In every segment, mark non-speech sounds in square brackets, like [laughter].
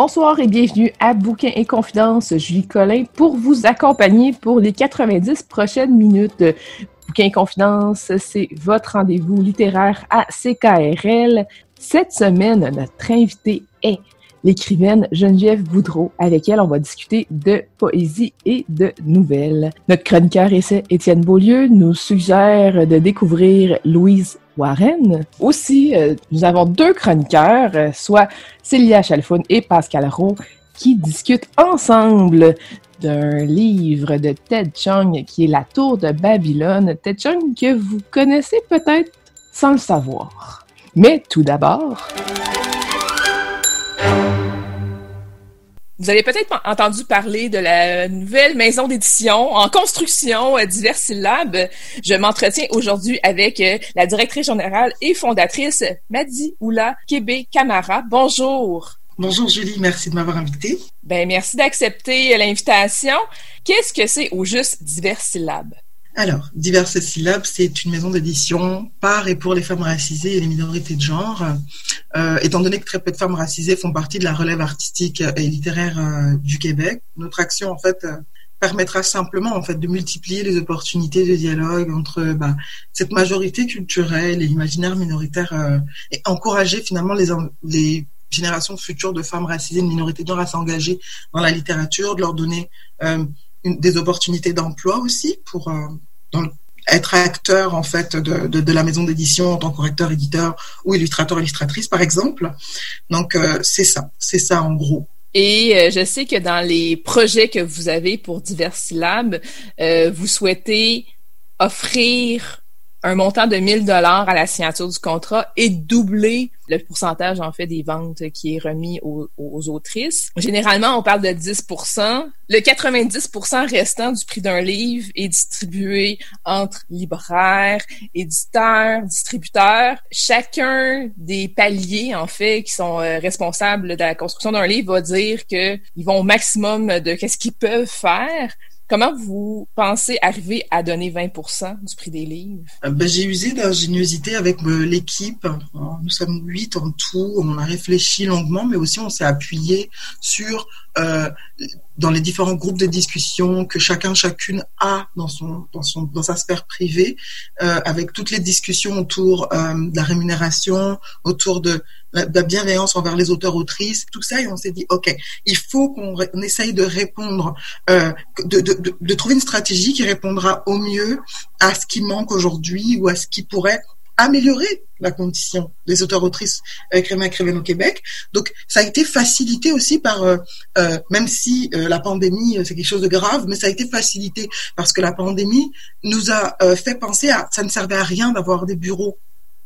Bonsoir et bienvenue à Bouquin et Confidences. Julie Collin pour vous accompagner pour les 90 prochaines minutes. Bouquin et Confidences, c'est votre rendez-vous littéraire à CKRL. Cette semaine, notre invité est l'écrivaine Geneviève Boudreau, avec elle, on va discuter de poésie et de nouvelles. Notre chroniqueur essai Étienne Beaulieu nous suggère de découvrir Louise Warren. Aussi, euh, nous avons deux chroniqueurs, euh, soit Célia Chalfoun et Pascal Rowe, qui discutent ensemble d'un livre de Ted Chung qui est La Tour de Babylone. Ted Chung que vous connaissez peut-être sans le savoir. Mais tout d'abord... Vous avez peut-être entendu parler de la nouvelle maison d'édition en construction, euh, divers syllabes. Je m'entretiens aujourd'hui avec euh, la directrice générale et fondatrice Madi Oula Kébé Camara. Bonjour. Bonjour Julie, merci de m'avoir invitée. Ben merci d'accepter euh, l'invitation. Qu'est-ce que c'est au juste divers syllabes? Alors, Diverses syllabes, c'est une maison d'édition par et pour les femmes racisées et les minorités de genre. Euh, étant donné que très peu de femmes racisées font partie de la relève artistique et littéraire euh, du Québec, notre action en fait euh, permettra simplement en fait de multiplier les opportunités de dialogue entre bah, cette majorité culturelle et l'imaginaire minoritaire et encourager finalement les, générations futures de femmes racisées de minorités de genre à s'engager dans la littérature, de leur donner des opportunités d'emploi aussi pour être acteur en fait de, de, la maison d'édition en tant que correcteur, éditeur ou illustrateur, illustratrice par exemple. Donc euh, c'est ça, c'est ça en gros. Et euh, je sais que dans les projets que vous avez pour divers syllabes, euh, vous souhaitez offrir un montant de 1000 dollars à la signature du contrat et doubler le pourcentage en fait des ventes qui est remis aux, autrices. Généralement, on parle de 10% Le 90% restant du prix d'un livre est distribué entre libraires, éditeurs, distributeurs. Chacun des paliers en fait qui sont euh, responsables de la construction d'un livre va dire que ils vont au maximum de qu'est-ce qu'ils peuvent faire Comment vous pensez arriver à donner 20% du prix des livres? Euh, ben, j'ai usé d'ingéniosité avec euh, l'équipe. Nous sommes huit en tout. On a réfléchi longuement, mais aussi on s'est appuyé sur euh, dans les différents groupes de discussion que chacun chacune a dans son dans son dans sa sphère privée, euh, avec toutes les discussions autour euh, de la rémunération, autour de la, bienveillance envers les auteurs autrices, tout ça, et on s'est dit ok, il faut qu'on essaye de répondre, de, de, de trouver une stratégie qui répondra au mieux à ce qui manque aujourd'hui ou à ce qui pourrait améliorer la condition des auteurs-autrices écrivains écrivaines au Québec. Donc, ça a été facilité aussi par, euh, euh, même si euh, la pandémie, c'est quelque chose de grave, mais ça a été facilité parce que la pandémie nous a fait penser à, ça ne servait à rien d'avoir des bureaux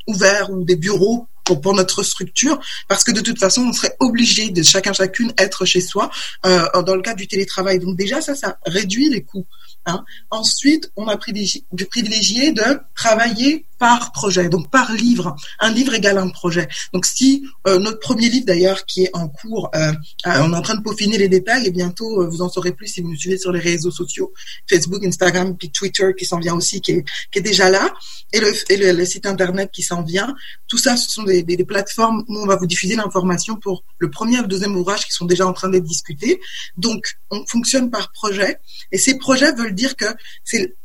ouverts ou des bureaux pour, notre structure, parce que de toute façon, on serait obligé de chacun chacune être chez soi euh, dans le cadre du télétravail. Donc déjà, ça, ça réduit les coûts. Hein. Ensuite, on a privilégié de travailler par projet, donc par livre. Un livre égale un projet. Donc si euh, notre premier livre d'ailleurs qui est en cours, euh, euh, on est en train de peaufiner les détails et bientôt vous en saurez plus si vous nous suivez sur les réseaux sociaux, Facebook, Instagram, puis Twitter qui s'en vient aussi, qui est, qui est déjà là, et, le, et le, site internet qui s'en vient. Tout ça, ce sont des, plateformes où on va vous diffuser l'information pour le premier et le deuxième ouvrage qui sont déjà en train d'être discutés. Donc on fonctionne par projet et ces projets veulent dire que c'est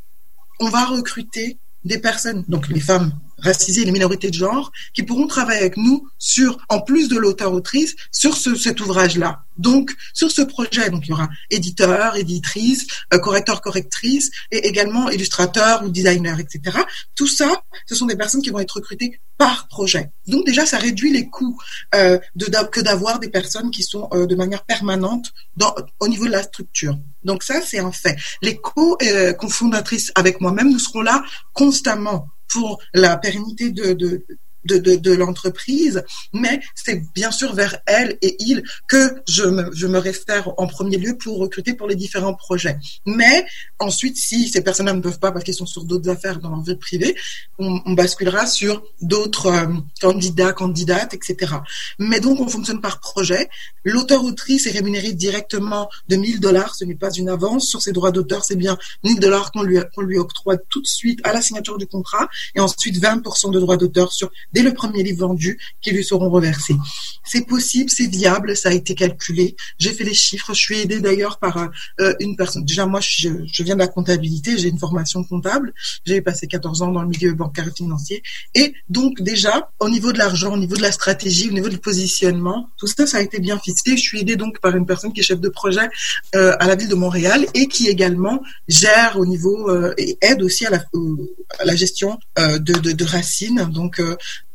on va recruter des personnes, donc les femmes racisées et les minorités de genre qui pourront travailler avec nous sur, en plus de l'auteur-autrice, sur ce, cet ouvrage-là. Donc, sur ce projet, donc il y aura éditeur, éditrice, euh, correcteur, correctrice, et également illustrateur ou designer, etc. Tout ça, ce sont des personnes qui vont être recrutées par projet. Donc déjà, ça réduit les coûts euh, de, que d'avoir des personnes qui sont euh, de manière permanente dans, au niveau de la structure. Donc ça, c'est un fait. Les co-fondatrices avec moi-même, nous serons là constamment la pérennité de, de, de, l'entreprise, mais c'est bien sûr vers elle et il que je me, me réfère en premier lieu pour recruter pour les différents projets. Mais ensuite, si ces personnes ne peuvent pas parce qu'ils sont sur d'autres affaires dans leur vie privée, on, basculera sur d'autres euh, candidats, candidates, etc. Mais donc, on fonctionne par projet. L'auteur-autrice est rémunéré directement de 1000 dollars. Ce n'est pas une avance sur ses droits d'auteur. C'est bien 1000 dollars qu'on lui, qu'on lui octroie tout de suite à la signature du contrat et ensuite 20% de droits d'auteur sur dès le premier livre vendu qui lui seront reversés. C'est possible, c'est viable, ça a été calculé. J'ai fait les chiffres. Je suis aidée d'ailleurs par euh, une personne. Déjà, moi, je, viens de la comptabilité. J'ai une formation comptable. J'ai passé 14 ans dans le milieu bancaire et financier. Et donc, déjà, au niveau de l'argent, au niveau de la stratégie, au niveau du positionnement, tout ça, ça a été bien ficelé. Je suis aidée donc par une personne qui est chef de projet euh, à la ville de Montréal et qui également gère au niveau euh, et aide aussi à la, gestion de, de, de Racine. Donc,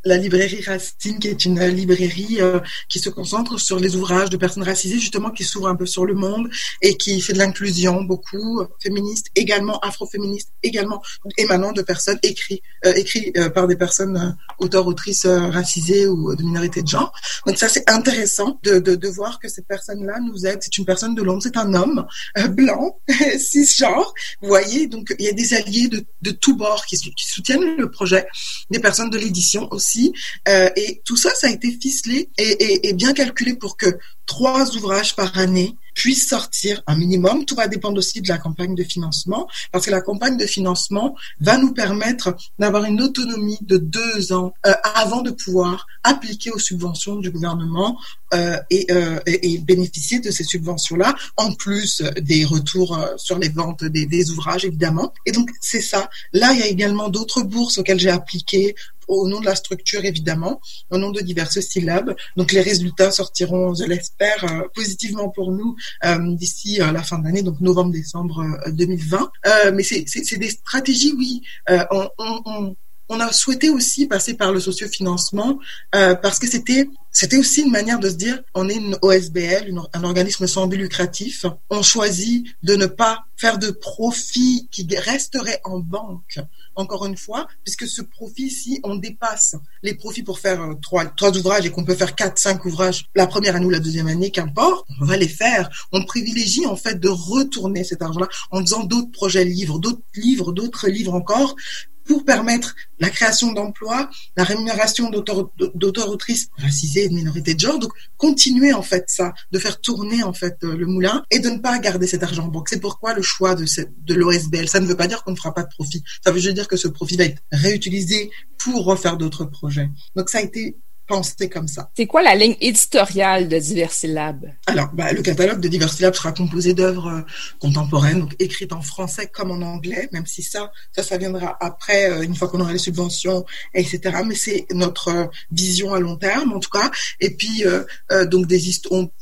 la librairie Racine, qui est une librairie euh, qui se concentre sur les ouvrages de personnes racisées, justement, qui s'ouvre un peu sur le monde et qui fait de l'inclusion, beaucoup féministe, également afroféministe, également émanant de personnes écrites, euh, euh, par des personnes euh, auteurs, autrices euh, racisées ou de minorités de genre. Donc ça, c'est intéressant de, de, voir que cette personne-là nous aide. C'est une personne de l'ombre, c'est un homme blanc, [laughs] cisgenre. Vous voyez, donc il y a des alliés de, de tous bords qui soutiennent le projet, des personnes de l'édition aussi euh, et tout ça, ça a été ficelé et, bien calculé pour que trois ouvrages par année puissent sortir un minimum. Tout va dépendre aussi de la campagne de financement, parce que la campagne de financement va nous permettre d'avoir une autonomie de deux ans euh, avant de pouvoir appliquer aux subventions du gouvernement euh, et, bénéficier de ces subventions-là, en plus des retours sur les ventes des ouvrages, évidemment. Et donc, c'est ça. Là, il y a également d'autres bourses auxquelles j'ai appliqué au nom de la structure, évidemment, au nom de diverses syllabes. Donc, les résultats sortiront, je l'espère, euh, positivement pour nous euh, d'ici euh, la fin d'année, donc novembre-décembre 2020. mais c'est des stratégies, oui. A souhaité aussi passer par le sociofinancement euh, parce que c'était c'était aussi une manière de se dire on est une OSBL, un organisme sans but lucratif. On choisit de ne pas faire de profit qui resterait en banque. Encore une fois, puisque ce profit, si on dépasse les profits pour faire trois, trois ouvrages et qu'on peut faire quatre, cinq ouvrages la première année ou la deuxième année, qu'importe, on va les faire. On privilégie en fait de retourner cet argent-là en faisant d'autres projets livres, d'autres livres, d'autres livres encore, pour permettre la création d'emplois, la rémunération d'auteurs-autrices racisées et de minorités de genre. Donc, continuer en fait ça, de faire tourner en fait euh, le moulin et de ne pas garder cet argent en banque. C'est pourquoi le choix de, de l'OSBL. Ça ne veut pas dire qu'on ne fera pas de profit. Ça veut juste dire que ce profit va être réutilisé pour refaire d'autres projets. Donc, ça a été penser comme ça. C'est quoi la ligne éditoriale de Diversilab? Alors, bah, le catalogue de Diversilab sera composé d'œuvres euh, contemporaines, donc écrites en français comme en anglais, même si ça, ça, ça viendra après, euh, une fois qu'on aura les subventions, etc. Mais c'est notre euh, vision à long terme, en tout cas. Et puis, euh, euh, donc, des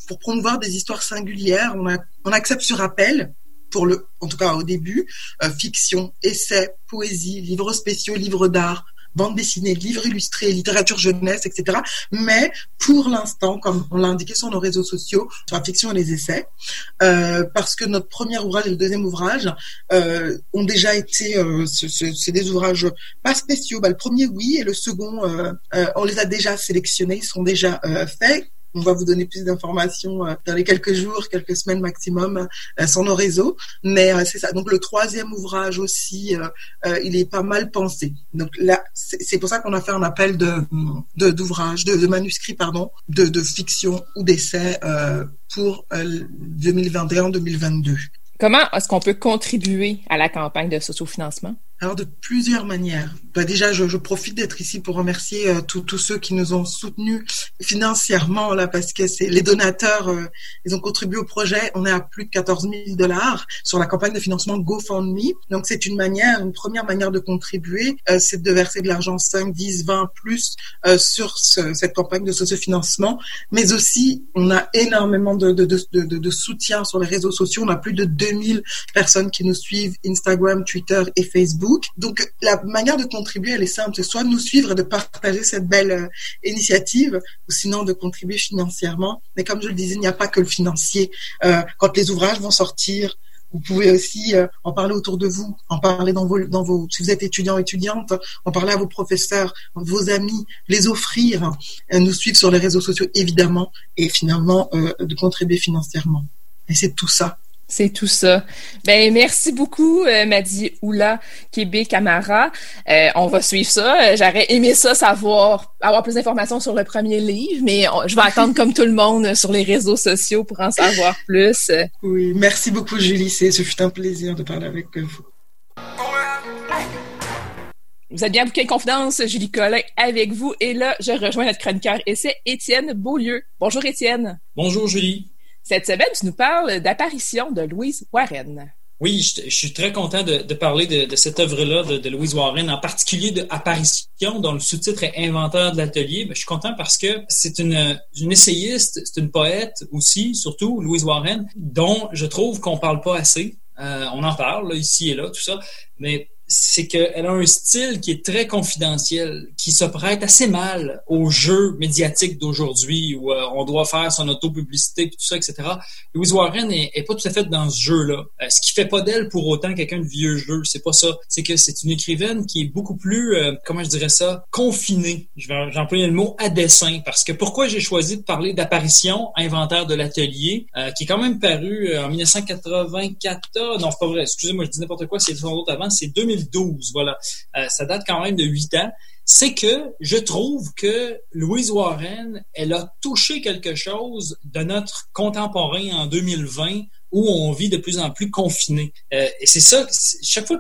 pour promouvoir des histoires singulières, on, a, on accepte sur appel pour le, en tout cas au début, euh, fiction, essais, poésie, livres spéciaux, livres d'art, bande dessinée, livres illustrés, littérature jeunesse, etc. Mais pour l'instant, comme on l'a indiqué sur nos réseaux sociaux, sur la fiction et les essais, euh, parce que notre premier ouvrage et le deuxième ouvrage euh, ont déjà été, euh, c'est des ouvrages pas spéciaux. Bah, le premier, oui, et le second, euh, euh, on les a déjà sélectionnés, ils sont déjà euh, faits on va vous donner plus d'informations euh, dans les quelques jours, quelques semaines maximum euh, sur nos réseaux. Mais euh, c'est ça. Donc le troisième ouvrage aussi, il est pas mal pensé. Donc là, c'est pour ça qu'on a fait un appel de d'ouvrages, de, manuscrits, pardon, de, de fiction ou d'essais pour 2021-2022. Comment est-ce qu'on peut contribuer à la campagne de sociofinancement? Alors de plusieurs manières. Bah, déjà, je, profite d'être ici pour remercier euh, tous ceux qui nous ont soutenus financièrement là, parce que c'est les donateurs, euh, ils ont contribué au projet. On est à plus de 14 000 dollars sur la campagne de financement GoFundMe. Donc c'est une manière, une première manière de contribuer, euh, c'est de verser de l'argent 5, 10, 20 plus sur ce, cette campagne de socio-financement. Mais aussi, on a énormément de, de, soutien sur les réseaux sociaux. On a plus de 2000 personnes qui nous suivent Instagram, Twitter et Facebook. Donc la manière de contribuer, elle est simple, c'est soit de nous suivre et de partager cette belle euh, initiative, ou sinon de contribuer financièrement. Mais comme je le disais, il n'y a pas que le financier. Euh, quand les ouvrages vont sortir, vous pouvez aussi euh, en parler autour de vous, en parler dans vos, si vous êtes étudiant étudiante, en parler à vos professeurs, vos amis, les offrir, nous suivre sur les réseaux sociaux évidemment, et finalement de contribuer financièrement. Et c'est tout ça c'est tout ça. Ben merci beaucoup, euh, m'a dit Oula Québec Camara. Euh, on va suivre ça. Euh, j'aurais aimé ça savoir, avoir plus d'informations sur le premier livre, mais je vais attendre comme tout le monde sur les réseaux sociaux pour en savoir plus. Oui, merci beaucoup, Julie. Ce fut un plaisir de parler avec vous. Vous êtes bien bouquet confidence, Julie Collin avec vous. Et là, je rejoins notre chroniqueur et c'est Étienne Beaulieu. Bonjour Étienne. Bonjour Julie. Cette semaine, tu nous parles d'apparition de Louise Warren. Oui, je, suis très content de, parler de, cette œuvre-là de, Louise Warren, en particulier de Apparition, dont le sous-titre est Inventeur de l'atelier. Ben, je suis content parce que c'est une, essayiste, c'est une poète aussi, surtout Louise Warren, dont je trouve qu'on parle pas assez. Euh, on en parle ici et là, tout ça, mais c'est qu'elle a un style qui est très confidentiel, qui se prête assez mal aux jeux médiatiques d'aujourd'hui où euh, on doit faire son auto-publicité tout ça, etc. Louise Warren est, pas tout à fait dans ce jeu-là. Euh, ce qui fait pas d'elle pour autant quelqu'un de vieux jeu, c'est pas ça. C'est que c'est une écrivaine qui est beaucoup plus, euh, comment je dirais ça, confinée. Je vais employer le mot à dessin parce que pourquoi j'ai choisi de parler d'apparition, inventaire de l'atelier, qui est quand même paru en 1984. Non, c'est pas vrai. Excusez-moi, je dis n'importe quoi. C'est sans doute avant. C'est 2000 2012, voilà. Euh, ça date quand même de huit ans. C'est que je trouve que Louise Warren, elle a touché quelque chose de notre contemporain en 2020 où on vit de plus en plus confiné. Euh, et c'est ça, chaque fois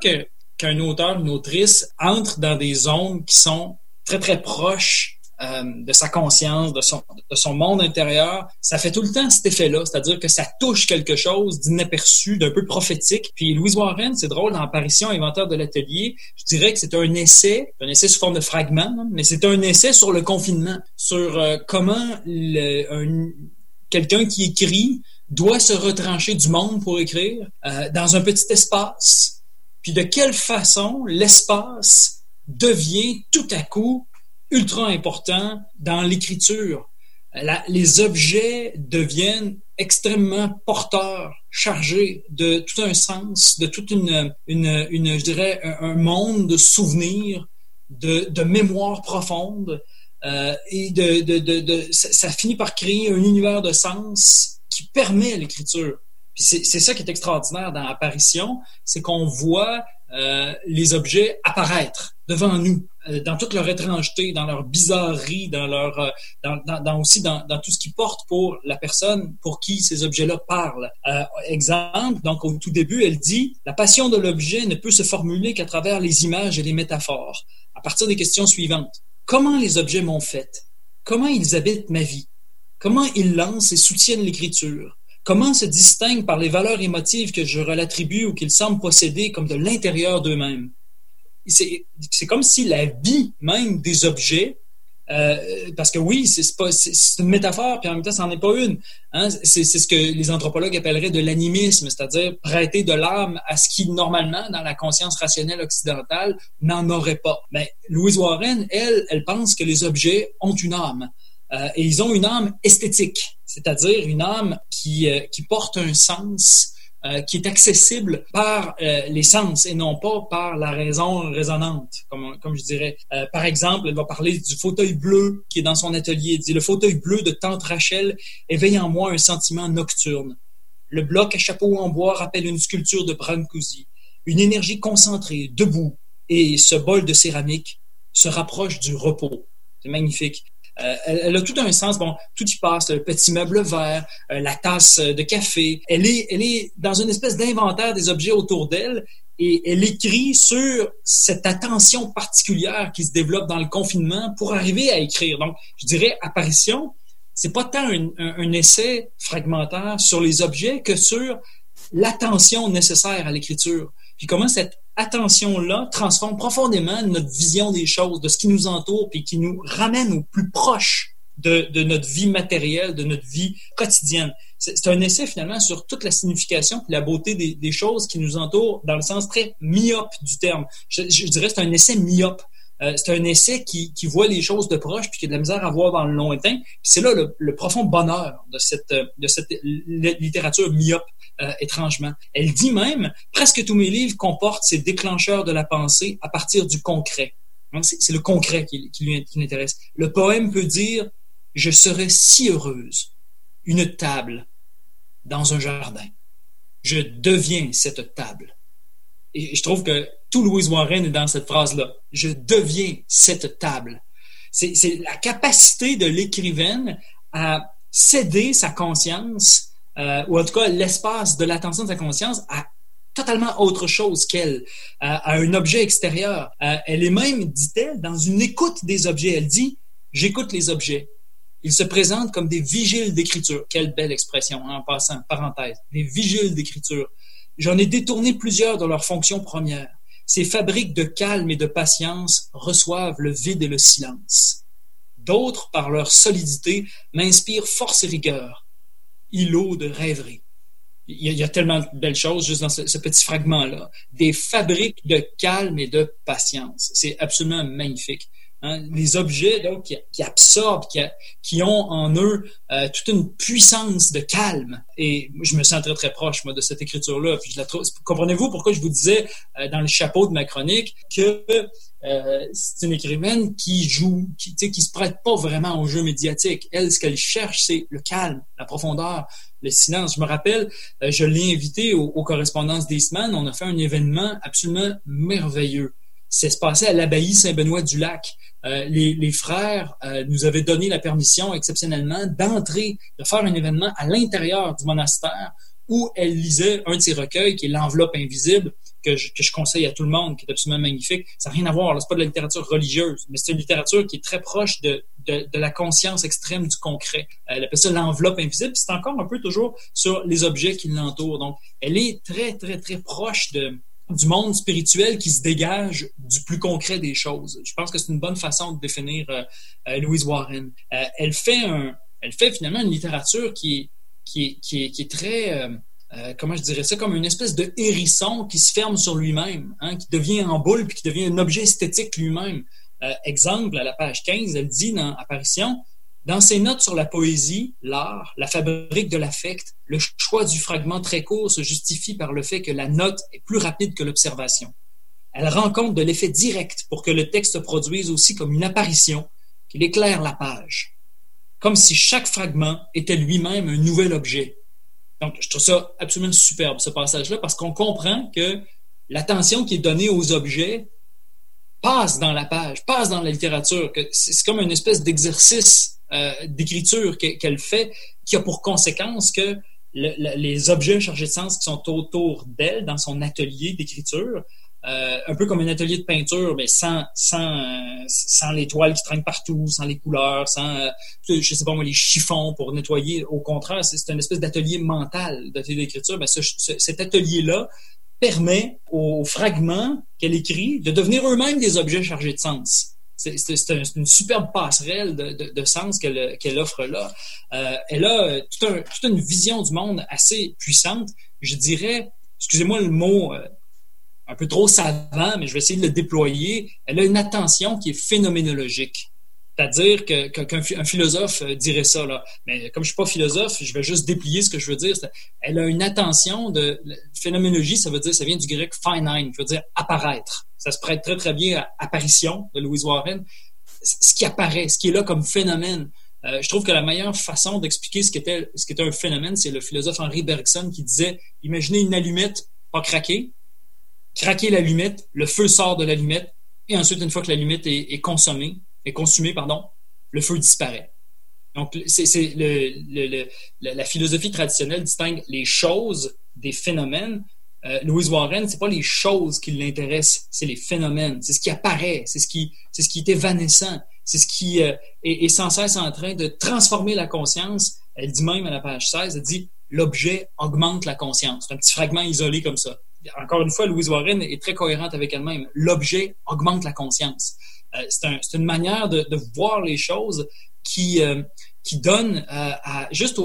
qu'un auteur, une autrice entre dans des zones qui sont très, très proches euh, de sa conscience, de son, de son monde intérieur, ça fait tout le temps cet effet-là, c'est-à-dire que ça touche quelque chose d'inaperçu, d'un peu prophétique. Puis Louise Warren, c'est drôle, dans l'apparition inventeur de l'atelier, je dirais que c'est un essai, un essai sous forme de fragment, mais c'est un essai sur le confinement, sur euh, comment quelqu'un qui écrit doit se retrancher du monde pour écrire euh, dans un petit espace, puis de quelle façon l'espace devient tout à coup ultra important dans l'écriture. les objets deviennent extrêmement porteurs, chargés de tout un sens, de toute une, je dirais, un, monde de souvenirs, de, de mémoire profonde. Euh, et ça, finit par créer un univers de sens qui permet l'écriture. C'est ça qui est extraordinaire dans l'apparition, c'est qu'on voit euh, les objets apparaître devant nous, euh, dans toute leur étrangeté, dans leur bizarrerie, dans leur, euh, dans, dans, aussi dans, dans, tout ce qui porte pour la personne pour qui ces objets-là parlent. Euh, exemple, donc au tout début, elle dit la passion de l'objet ne peut se formuler qu'à travers les images et les métaphores. À partir des questions suivantes comment les objets m'ont fait Comment ils habitent ma vie? Comment ils lancent et soutiennent l'écriture Comment se distinguent par les valeurs émotives que je leur attribue ou qu'ils semblent posséder comme de l'intérieur d'eux-mêmes? C'est comme si la vie même des objets, euh, parce que oui, c'est une métaphore, puis en même temps, ça n'en est pas une. Hein? C'est ce que les anthropologues appelleraient de l'animisme, c'est-à-dire prêter de l'âme à ce qui, normalement, dans la conscience rationnelle occidentale, n'en aurait pas. Mais Louise Warren, elle, elle pense que les objets ont une âme. Euh, et ils ont une âme esthétique, c'est-à-dire une âme qui, euh, qui porte un sens euh, qui est accessible par les sens et non pas par la raison résonante, comme, comme je dirais. par exemple, elle va parler du fauteuil bleu qui est dans son atelier. Elle dit, le fauteuil bleu de Tante Rachel éveille en moi un sentiment nocturne. Le bloc à chapeau en bois rappelle une sculpture de Brancusi. Une énergie concentrée, debout, et ce bol de céramique se rapproche du repos. C'est magnifique. Euh, elle, a tout un sens. Bon, tout y passe, le petit meuble vert, euh, la tasse de café. Elle est, elle est dans une espèce d'inventaire des objets autour d'elle. et elle écrit sur cette attention particulière qui se développe dans le confinement pour arriver à écrire. Donc, je dirais apparition, c'est pas tant un, essai fragmentaire sur les objets que sur l'attention nécessaire à l'écriture. Puis comment cette attention-là transforme profondément notre vision des choses, de ce qui nous entoure, puis qui nous ramène au plus proche de, notre vie matérielle, de notre vie quotidienne c'est un essai finalement sur toute la signification et la beauté des, choses qui nous entourent dans le sens très myope du terme. Je, dirais c'est un essai myope. Euh, c'est un essai qui, voit les choses de proche puis qui a de la misère à voir dans le lointain. C'est là le, profond bonheur de cette, de cette littérature myope, euh, étrangement. Elle dit même, presque tous mes livres comportent ces déclencheurs de la pensée à partir du concret. C'est le concret qui, qui lui intéresse. Le poème peut dire, je serais si heureuse. Une table, dans un jardin. Je deviens cette table. Et je trouve que tout Louise Warren est dans cette phrase-là. Je deviens cette table. C'est la capacité de l'écrivaine à céder sa conscience, euh, ou en tout cas l'espace de l'attention de sa conscience, à totalement autre chose qu'elle, à, un objet extérieur. Euh, elle est même, dit-elle, dans une écoute des objets. Elle dit, j'écoute les objets. Ils se présentent comme des vigiles d'écriture. Quelle belle expression, hein, en passant, parenthèse. Des vigiles d'écriture. J'en ai détourné plusieurs de leur fonction première. Ces fabriques de calme et de patience reçoivent le vide et le silence. D'autres, par leur solidité, m'inspirent force et rigueur, de rêverie. Il y, a, tellement de belles choses juste dans ce, ce petit fragment-là. Des fabriques de calme et de patience. C'est absolument magnifique. Hein, les objets donc, qui, absorbent, qui, ont en eux euh, toute une puissance de calme. Et je me sens très, très proche moi, de cette écriture-là. Comprenez-vous pourquoi je vous disais euh, dans le chapeau de ma chronique que euh, c'est une écrivaine qui joue, qui, qui se prête pas vraiment au jeu médiatique. Elle, ce qu'elle cherche, c'est le calme, la profondeur, le silence. Je me rappelle, je l'ai invitée aux, correspondances d'Eastman. On a fait un événement absolument merveilleux. C'est se passé à l'abbaye Saint-Benoît-du-Lac. Euh, les, frères euh, nous avaient donné la permission exceptionnellement d'entrer, de faire un événement à l'intérieur du monastère où elle lisait un de ses recueils qui est L'enveloppe invisible, que je, que je, conseille à tout le monde, qui est absolument magnifique. Ça n'a rien à voir, c'est pas de la littérature religieuse, mais c'est une littérature qui est très proche de, de, de la conscience extrême du concret. Elle appelle ça l'enveloppe invisible, c'est encore un peu toujours sur les objets qui l'entourent. Donc, elle est très, très, très proche de, du monde spirituel qui se dégage du plus concret des choses. Je pense que c'est une bonne façon de définir euh, euh, Louise Warren. Euh, elle fait un, elle fait finalement une littérature qui est, qui qui est très, comment je dirais ça, comme une espèce de hérisson qui se ferme sur lui-même, hein, qui devient en boule puis qui devient un objet esthétique lui-même. exemple, à la page 15, elle dit dans Apparition, dans ses notes sur la poésie, l'art, la fabrique de l'affect, le choix du fragment très court se justifie par le fait que la note est plus rapide que l'observation. Elle rend compte de l'effet direct pour que le texte se produise aussi comme une apparition, qu'il éclaire la page, comme si chaque fragment était lui-même un nouvel objet. Donc, je trouve ça absolument superbe, ce passage-là, parce qu'on comprend que l'attention qui est donnée aux objets passe dans la page, passe dans la littérature, que c'est comme une espèce d'exercice euh, d'écriture qu'elle fait, qui a pour conséquence que les objets chargés de sens qui sont autour d'elle dans son atelier d'écriture, euh, un peu comme un atelier de peinture, mais sans sans euh, sans les toiles qui traînent partout, sans les couleurs, sans je sais pas moi les chiffons pour nettoyer. Au contraire, c'est une espèce d'atelier mental d'atelier d'écriture. Ben, cet atelier là permet aux fragments qu'elle écrit de devenir eux-mêmes des objets chargés de sens c'est une superbe passerelle de, sens qu'elle offre là. Euh, elle a toute, une vision du monde assez puissante. Je dirais, excusez-moi le mot euh, un peu trop savant, mais je vais essayer de le déployer. Elle a une attention qui est phénoménologique. C'est-à-dire qu'un philosophe euh, dirait ça, là. Mais comme je suis pas philosophe, je vais juste déplier ce que je veux dire. Elle a une attention de phénoménologie, ça veut dire, ça vient du grec finine, ça veut dire apparaître. Ça se prête très, très bien à apparition de Louise Warren. Ce qui apparaît, ce qui est là comme phénomène. Euh, je trouve que la meilleure façon d'expliquer ce qu'était ce qu'était un phénomène, c'est le philosophe Henri Bergson qui disait imaginez une allumette pas craquer, craquer l'allumette, le feu sort de l'allumette, et ensuite, une fois que l'allumette est consommée, est consumé, pardon, le feu disparaît. Donc, c'est la philosophie traditionnelle distingue les choses des phénomènes. euh, Louise Warren, c'est pas les choses qui l'intéressent, c'est les phénomènes, c'est ce qui apparaît, c'est ce qui, c'est ce qui est évanescent, c'est ce qui euh, est, est, sans cesse en train de transformer la conscience. Elle dit même à la page 16, elle dit l'objet augmente la conscience. C'est un petit fragment isolé comme ça. Encore une fois, Louise Warren est très cohérente avec elle-même. L'objet augmente la conscience. Euh, c'est un, une manière de, voir les choses qui, euh, donne euh, juste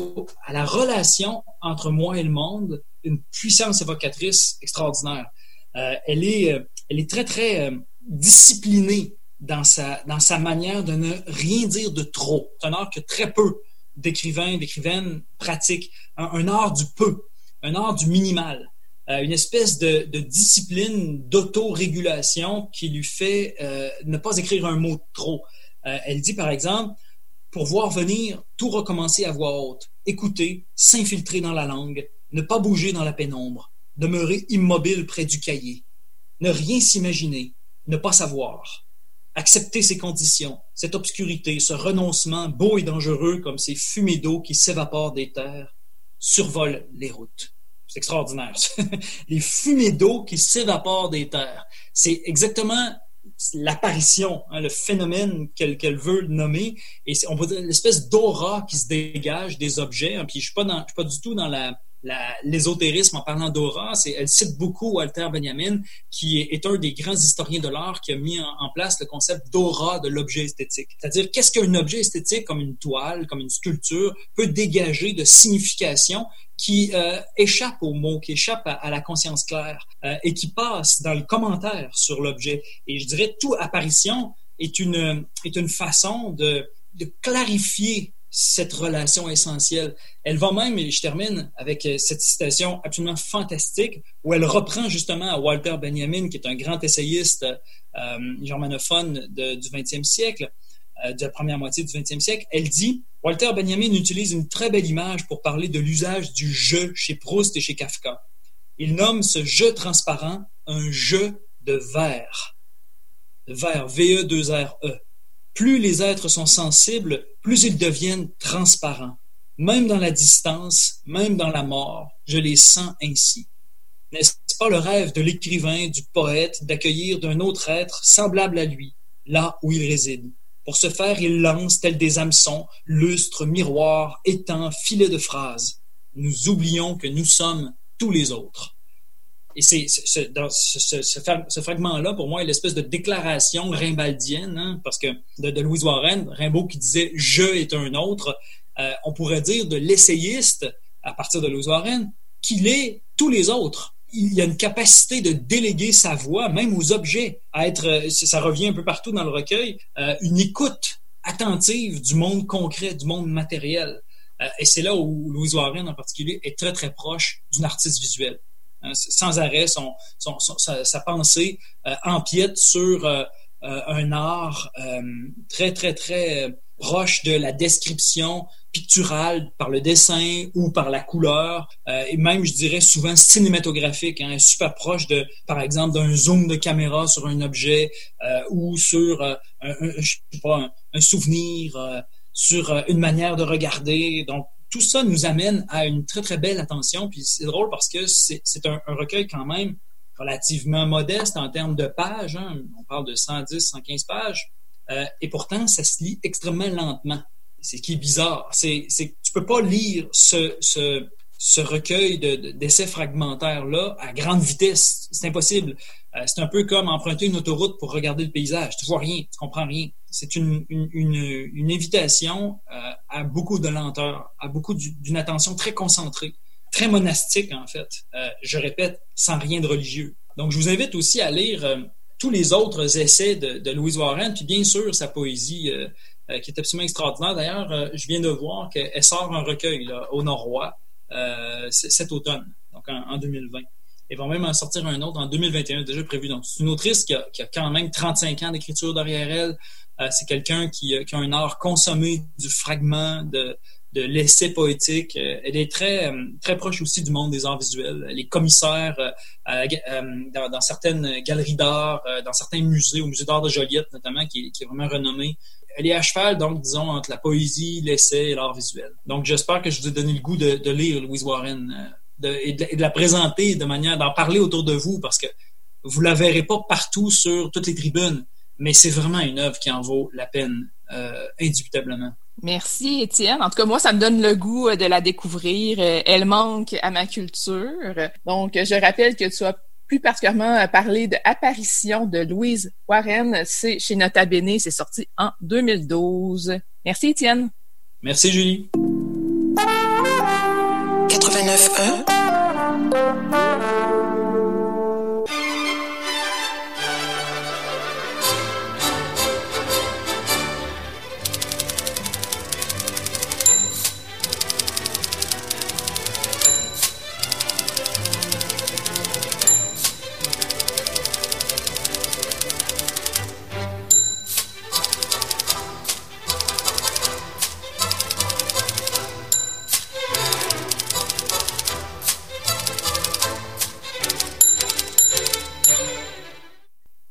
à la relation entre moi et le monde une puissance évocatrice extraordinaire. Elle, est, très, très disciplinée dans sa, manière de ne rien dire de trop. C'est un art que très peu d'écrivains, d'écrivaines pratiquent. Un, art du peu, un art du minimal. Euh, une espèce de, de discipline d'autorégulation qui lui fait euh, ne pas écrire un mot trop. Euh, elle dit par exemple, pour voir venir, tout recommencer à voix haute, écouter, s'infiltrer dans la langue, ne pas bouger dans la pénombre, demeurer immobile près du cahier, ne rien s'imaginer, ne pas savoir, accepter ces conditions, cette obscurité, ce renoncement beau et dangereux comme ces fumées d'eau qui s'évaporent des terres, survolent les routes. Extraordinaire. [laughs] les fumées d'eau qui s'évaporent des terres. C'est exactement l'apparition, hein, le phénomène qu'elle qu veut nommer. Et on peut dire l'espèce d'aura qui se dégage des objets. Hein, puis je suis, suis, pas du tout dans la, l'ésotérisme en parlant d'aura, elle cite beaucoup Walter Benjamin, qui est, un des grands historiens de l'art qui a mis en, place le concept d'aura de l'objet esthétique. C'est-à-dire, qu'est-ce qu'un objet esthétique comme une toile, comme une sculpture, peut dégager de signification qui euh, échappe aux mots, qui échappe à, la conscience claire euh, et qui passe dans le commentaire sur l'objet. Et je dirais, toute apparition est une, est une façon de clarifier cette relation essentielle. Elle va même, et je termine avec euh, cette citation absolument fantastique, où elle reprend justement à Walter Benjamin, qui est un grand essayiste euh, germanophone du 20e siècle, euh, de la première moitié du 20e siècle. Elle dit, Walter Benjamin utilise une très belle image pour parler de l'usage du jeu chez Proust et chez Kafka. Il nomme ce jeu transparent un jeu de verre. De verre, V-E-2-R-E. -E. Plus les êtres sont sensibles, plus ils deviennent transparents. Même dans la distance, même dans la mort, je les sens ainsi. N'est-ce pas le rêve de l'écrivain, du poète, d'accueillir d'un autre être semblable à lui, là où il réside? Pour ce faire, il lance, tels des hameçons, lustres, miroirs, étangs, filets de phrases. Nous oublions que nous sommes tous les autres. Et c'est ce, fragment-là, pour moi, est l'espèce de déclaration rimbaldienne, hein, parce que de, de, Louise Warren, Rimbaud qui disait « je est un autre euh, on pourrait dire de l'essayiste, à partir de Louise Warren, qu'il est tous les autres. Il y a une capacité de déléguer sa voix, même aux objets, à être, euh, ça revient un peu partout dans le recueil, euh, une écoute attentive du monde concret, du monde matériel. Et c'est là où Louise Warren en particulier est très très proche d'une artiste visuelle. Hein, sans arrêt, son, sa, pensée euh, empiète sur euh, euh un art très, très, très proche de la description picturale par le dessin ou par la couleur, et même, je dirais, souvent cinématographique, hein, super proche de, par exemple, d'un zoom de caméra sur un objet ou sur un, un, je sais pas, un, un souvenir, sur une manière de regarder. Donc, tout ça nous amène à une très, très belle attention. Puis c'est drôle parce que c'est un, recueil quand même relativement modeste en termes de pages. Hein. On parle de 110, 115 pages. Euh, et pourtant, ça se lit extrêmement lentement. C'est ce qui est bizarre. C'est tu peux pas lire ce, recueil d'essais de, fragmentaires-là à grande vitesse. C'est impossible. Euh, c'est un peu comme emprunter une autoroute pour regarder le paysage. Tu vois rien, tu comprends rien. C'est une, invitation euh, beaucoup de lenteur, à beaucoup d'une attention très concentrée, très monastique en fait. Euh, je répète, sans rien de religieux. Donc je vous invite aussi à lire euh, tous les autres essais de, Louise Warren, puis bien sûr sa poésie euh, qui est absolument extraordinaire. D'ailleurs, je viens de voir qu'elle sort un recueil là, au Nord-Roi cet automne, donc en, en 2020 et vont même en sortir un autre en 2021, déjà prévu. Donc, c'est une autrice qui a, quand même 35 ans d'écriture derrière elle. Euh, c'est quelqu'un qui, euh, qui, a un art consommé du fragment, de, de l'essai poétique. Euh, elle est très, très proche aussi du monde des arts visuels. Elle est commissaire dans, certaines galeries d'art, dans certains musées, au musée d'art de Joliette notamment, qui, est vraiment renommé elle est à cheval, donc, disons, entre la poésie, l'essai et l'art visuel. Donc, j'espère que je vous ai donné le goût de, de lire Louise Warren et, de, la présenter de manière d'en parler autour de vous parce que vous la verrez pas partout sur toutes les tribunes, mais c'est vraiment une œuvre qui en vaut la peine euh, indubitablement. Merci Étienne. En tout cas, moi, ça me donne le goût de la découvrir. Elle manque à ma culture. Donc, je rappelle que tu as plus particulièrement parlé de Apparition de Louise Warren. C'est chez Nota Bene. C'est sorti en 2012. Merci Étienne. Merci Julie. 89.1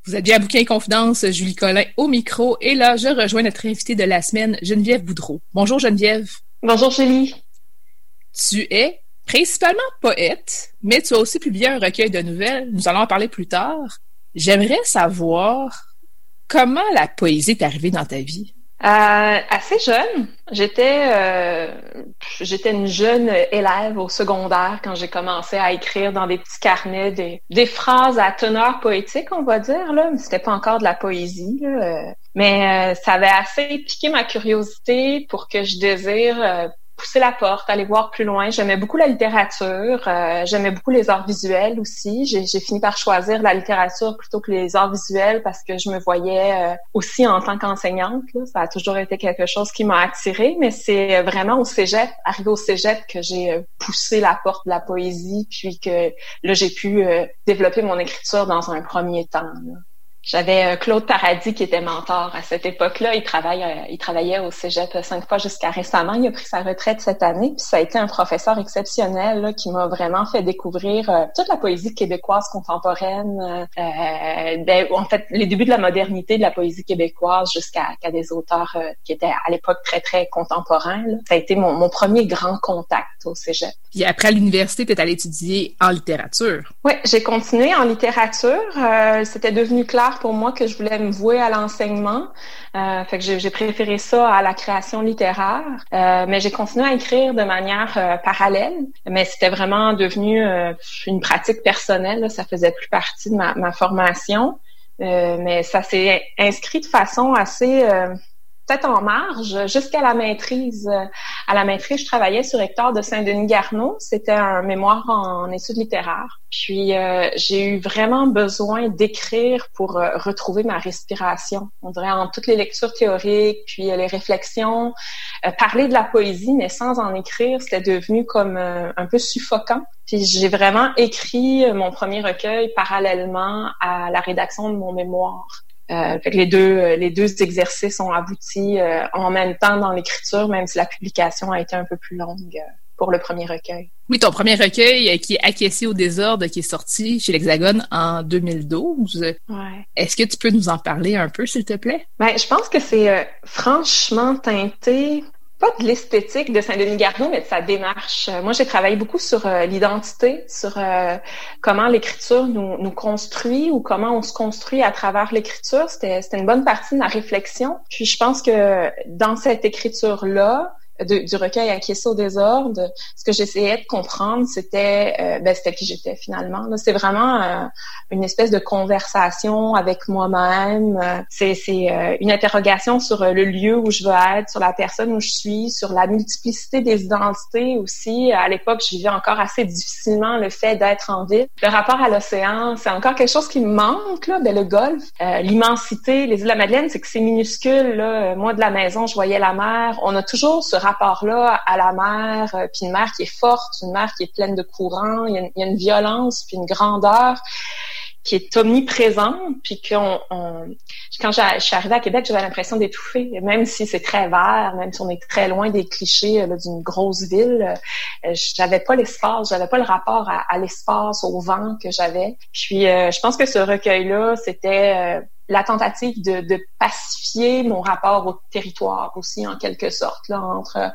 Vous êtes bien à Bouquin Confidence, Julie Collin au micro. Et là, je rejoins notre invitée de la semaine, Geneviève Boudreau. Bonjour Geneviève. Bonjour Julie. Tu es principalement poète, mais tu as aussi publié un recueil de nouvelles. Nous allons en parler plus tard. J'aimerais savoir comment la poésie est arrivée dans ta vie. Euh, assez jeune, j'étais euh, j'étais une jeune élève au secondaire quand j'ai commencé à écrire dans des petits carnets des, des phrases à teneur poétique, on va dire là, mais c'était pas encore de la poésie. Là. Mais euh, ça avait assez piqué ma curiosité pour que je désire pousser la porte, aller voir plus loin. J'aimais beaucoup la littérature, euh, j'aimais beaucoup les arts visuels aussi. J'ai fini par choisir la littérature plutôt que les arts visuels parce que je me voyais euh, aussi en tant qu'enseignante. Ça a toujours été quelque chose qui m'a attirée, mais c'est vraiment au cégep, arrivé au cégep, que j'ai euh, poussé la porte de la poésie, puis que là j'ai pu développer mon écriture dans un premier temps. J'avais euh, Claude Paradis qui était mentor à cette époque-là. Il travaille, euh, il travaillait au Cégep cinq fois jusqu'à récemment. Il a pris sa retraite cette année. Puis ça a été un professeur exceptionnel là, qui m'a vraiment fait découvrir euh, toute la poésie québécoise contemporaine. Ben, en fait, les débuts de la modernité de la poésie québécoise jusqu'à des auteurs qui étaient à l'époque très très contemporains. Ça a été mon, mon, premier grand contact au Cégep. Puis après l'université, tu es allé étudier en littérature. Oui, j'ai continué en littérature. C'était devenu clair pour moi que je voulais me vouer à l'enseignement. Euh, fait que j'ai préféré ça à la création littéraire. Euh, mais j'ai continué à écrire de manière euh, parallèle. Mais c'était vraiment devenu une pratique personnelle. Ça faisait plus partie de ma formation. mais ça s'est inscrit de façon assez peut-être en marge, jusqu'à la maîtrise. À la maîtrise, je travaillais sur Hector de Saint-Denis-Garneau. C'était un mémoire en études littéraires. Puis euh, j'ai eu vraiment besoin d'écrire pour euh, retrouver ma respiration. On dirait en toutes les lectures théoriques, puis euh, les réflexions, parler de la poésie, mais sans en écrire, c'était devenu comme un peu suffocant. Puis j'ai vraiment écrit mon premier recueil parallèlement à la rédaction de mon mémoire. Euh, fait que les deux, euh, les deux exercices ont abouti euh, en même temps dans l'écriture, même si la publication a été un peu plus longue pour le premier recueil. Oui, ton premier recueil qui est Acquiescé au désordre, qui est sorti chez l'Hexagone en 2012. Ouais. Est-ce que tu peux nous en parler un peu, s'il te plaît? Ben, je pense que c'est franchement teinté pas de l'esthétique de Saint-Denis-Garneau, mais de sa démarche. Moi, j'ai travaillé beaucoup sur euh, l'identité, sur euh, comment l'écriture nous, nous construit ou comment on se construit à travers l'écriture. C'était une bonne partie de ma réflexion. Puis je pense que dans cette écriture-là, du recueil Acquiescer au désordre, ce que j'essayais de comprendre, c'était euh, ben, c'était qui j'étais finalement. C'est vraiment euh, une espèce de conversation avec moi-même. Euh, c'est c'est une interrogation sur le lieu où je veux être, sur la personne où je suis, sur la multiplicité des identités aussi. À l'époque, je vivais encore assez difficilement le fait d'être en ville. Le rapport à l'océan, c'est encore quelque chose qui me manque. Là. Ben, le golfe, l'immensité, les îles de la Madeleine, c'est que c'est minuscule. Là. Moi, de la maison, je voyais la mer. On a toujours ce rapport-là à la mer, euh, puis une mer qui est forte, une mer qui est pleine de courants, il y a une, violence, puis une grandeur qui est omniprésente, puis qu'on, quand je suis arrivée à Québec, j'avais l'impression d'étouffer, même si c'est très vert, même si on est très loin des clichés euh, d'une grosse ville, euh, j'avais pas l'espace, j'avais pas le rapport à, l'espace, au vent que j'avais. Puis je pense que ce recueil-là, c'était la tentative de, de, pacifier mon rapport au territoire aussi en quelque sorte là entre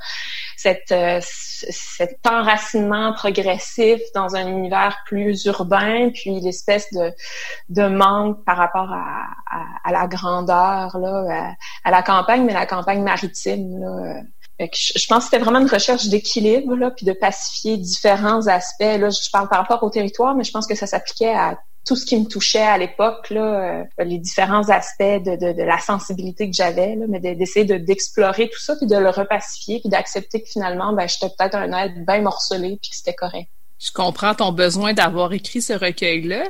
cette, cet enracinement progressif dans un univers plus urbain, puis l'espèce de, de manque par rapport à, à, la grandeur, là, à, la campagne, mais la campagne maritime. Là. Je pense que c'était vraiment une recherche d'équilibre, là, puis de pacifier différents aspects. Là, je parle par rapport au territoire, mais je pense que ça s'appliquait à tout ce qui me touchait à l'époque, euh, les différents aspects de la sensibilité que j'avais, mais d'essayer de, d'explorer tout ça, puis de le repacifier, puis d'accepter que finalement, ben, j'étais peut-être un être bien morcelé, puis que c'était correct. Je comprends ton besoin d'avoir écrit ce recueil-là,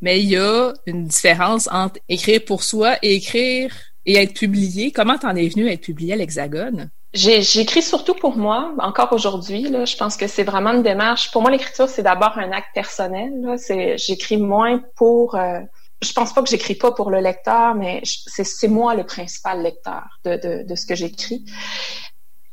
mais il y a une différence entre écrire pour soi et écrire et être publié. Comment t'en es venu à être publié à l'Hexagone? J'écris surtout pour moi, encore aujourd'hui. Je pense que c'est vraiment une démarche. Pour moi, l'écriture, c'est d'abord un acte personnel. J'écris moins pour. Euh, je pense pas que j'écris pas pour le lecteur, mais c'est moi le principal lecteur de, de, de ce que j'écris.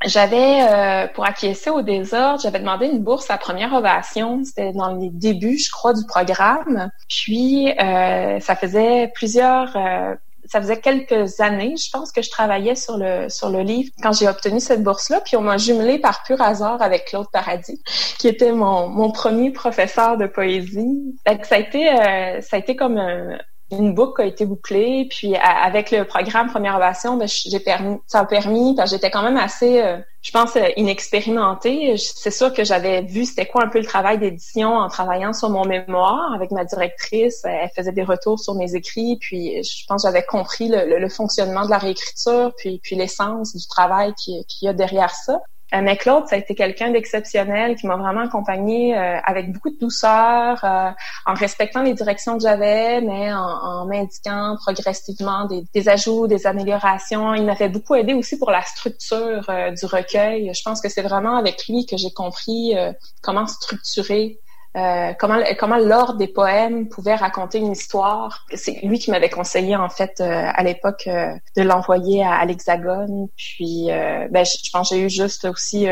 J'avais, euh, pour acquiescer au désordre, j'avais demandé une bourse à première ovation. C'était dans les débuts, je crois, du programme. Puis, euh, ça faisait plusieurs euh, ça faisait quelques années, je pense, que je travaillais sur le sur le livre quand j'ai obtenu cette bourse-là. Puis on m'a jumelé par pur hasard avec Claude Paradis, qui était mon, mon premier professeur de poésie. ça a été euh, ça a été comme un, une boucle a été bouclée. Puis avec le programme Première Ovation, ben, ça a permis, parce que j'étais quand même assez, euh, je pense, euh, inexpérimentée. C'est sûr que j'avais vu c'était quoi un peu le travail d'édition en travaillant sur mon mémoire avec ma directrice. Elle faisait des retours sur mes écrits, puis je pense que j'avais compris le, fonctionnement de la réécriture, puis, puis l'essence du travail qu'il qui y a derrière ça. Euh, mais Claude, ça a été quelqu'un d'exceptionnel qui m'a vraiment accompagnée euh, avec beaucoup de douceur, euh, en respectant les directions que j'avais, mais en, en m'indiquant progressivement des, des, ajouts, des améliorations. Il m'a fait beaucoup aider aussi pour la structure du recueil. Je pense que c'est vraiment avec lui que j'ai compris comment structurer euh, comment comment l'ordre des poèmes pouvait raconter une histoire. C'est lui qui m'avait conseillé en fait euh, à l'époque euh, de l'envoyer à, l'Hexagone. Puis ben, je, pense que j'ai eu juste aussi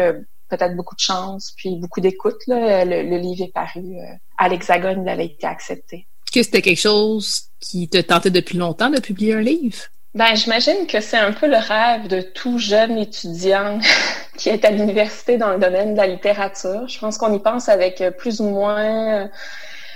peut-être beaucoup de chance, puis beaucoup d'écoute. Le, livre est paru à l'Hexagone, il avait été accepté. Que c'était quelque chose qui te tentait depuis longtemps de publier un livre? Ben, j'imagine que c'est un peu le rêve de tout jeune étudiant [laughs] qui est à l'université dans le domaine de la littérature. Je pense qu'on y pense avec plus ou moins,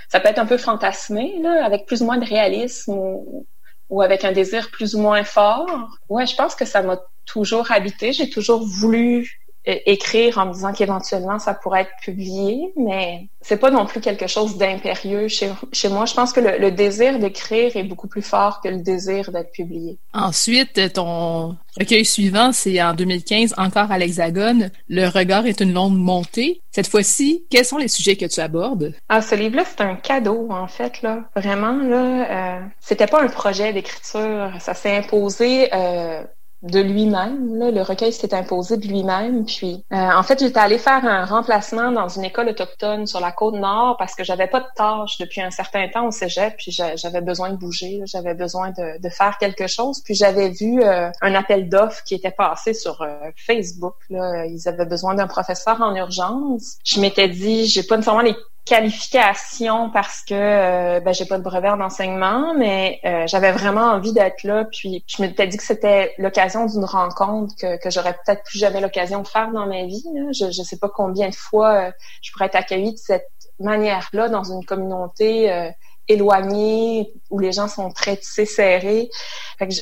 ça peut être un peu fantasmé, là, avec plus ou moins de réalisme ou, ou avec un désir plus ou moins fort. Ouais, je pense que ça m'a toujours habité. J'ai toujours voulu écrire en me disant qu'éventuellement ça pourrait être publié, mais c'est pas non plus quelque chose d'impérieux chez, chez moi. Je pense que le, désir d'écrire est beaucoup plus fort que le désir d'être publié. Ensuite, ton recueil suivant, c'est en 2015, encore à l'Hexagone. Le regard est une longue montée. Cette fois-ci, quels sont les sujets que tu abordes? Ah, ce livre-là, c'est un cadeau, en fait, là. Vraiment, là, euh, c'était pas un projet d'écriture. Ça s'est imposé euh, de lui-même. Le recueil s'est imposé de lui-même. Puis, euh, en fait, j'étais allée faire un remplacement dans une école autochtone sur la côte nord parce que j'avais pas de tâche depuis un certain temps au cégep. Puis, j'avais besoin de bouger. J'avais besoin de, faire quelque chose. Puis, j'avais vu euh, un appel d'offres qui était passé sur euh, Facebook. Ils avaient besoin d'un professeur en urgence. Je m'étais dit, j'ai pas nécessairement les qualification parce que euh, ben, j'ai pas de brevet en enseignement, mais euh, j'avais vraiment envie d'être là. Puis je me m'étais dit que c'était l'occasion d'une rencontre que, que j'aurais peut-être plus jamais l'occasion de faire dans ma vie. Je ne sais pas combien de fois euh, je pourrais être accueillie de cette manière-là dans une communauté éloigné où les gens sont très tissés serrés.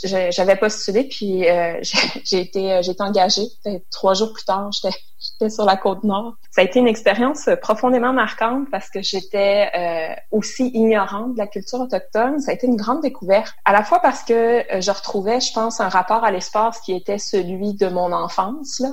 j'avais postulé puis euh, [laughs] j'ai été euh, j'ai été engagée. Trois jours plus tard, [laughs] j'étais sur la côte nord. Ça a été une expérience profondément marquante parce que j'étais euh, aussi ignorante de la culture autochtone. Ça a été une grande découverte. À la fois parce que je retrouvais, je pense, un rapport à l'espace qui était celui de mon enfance. Là.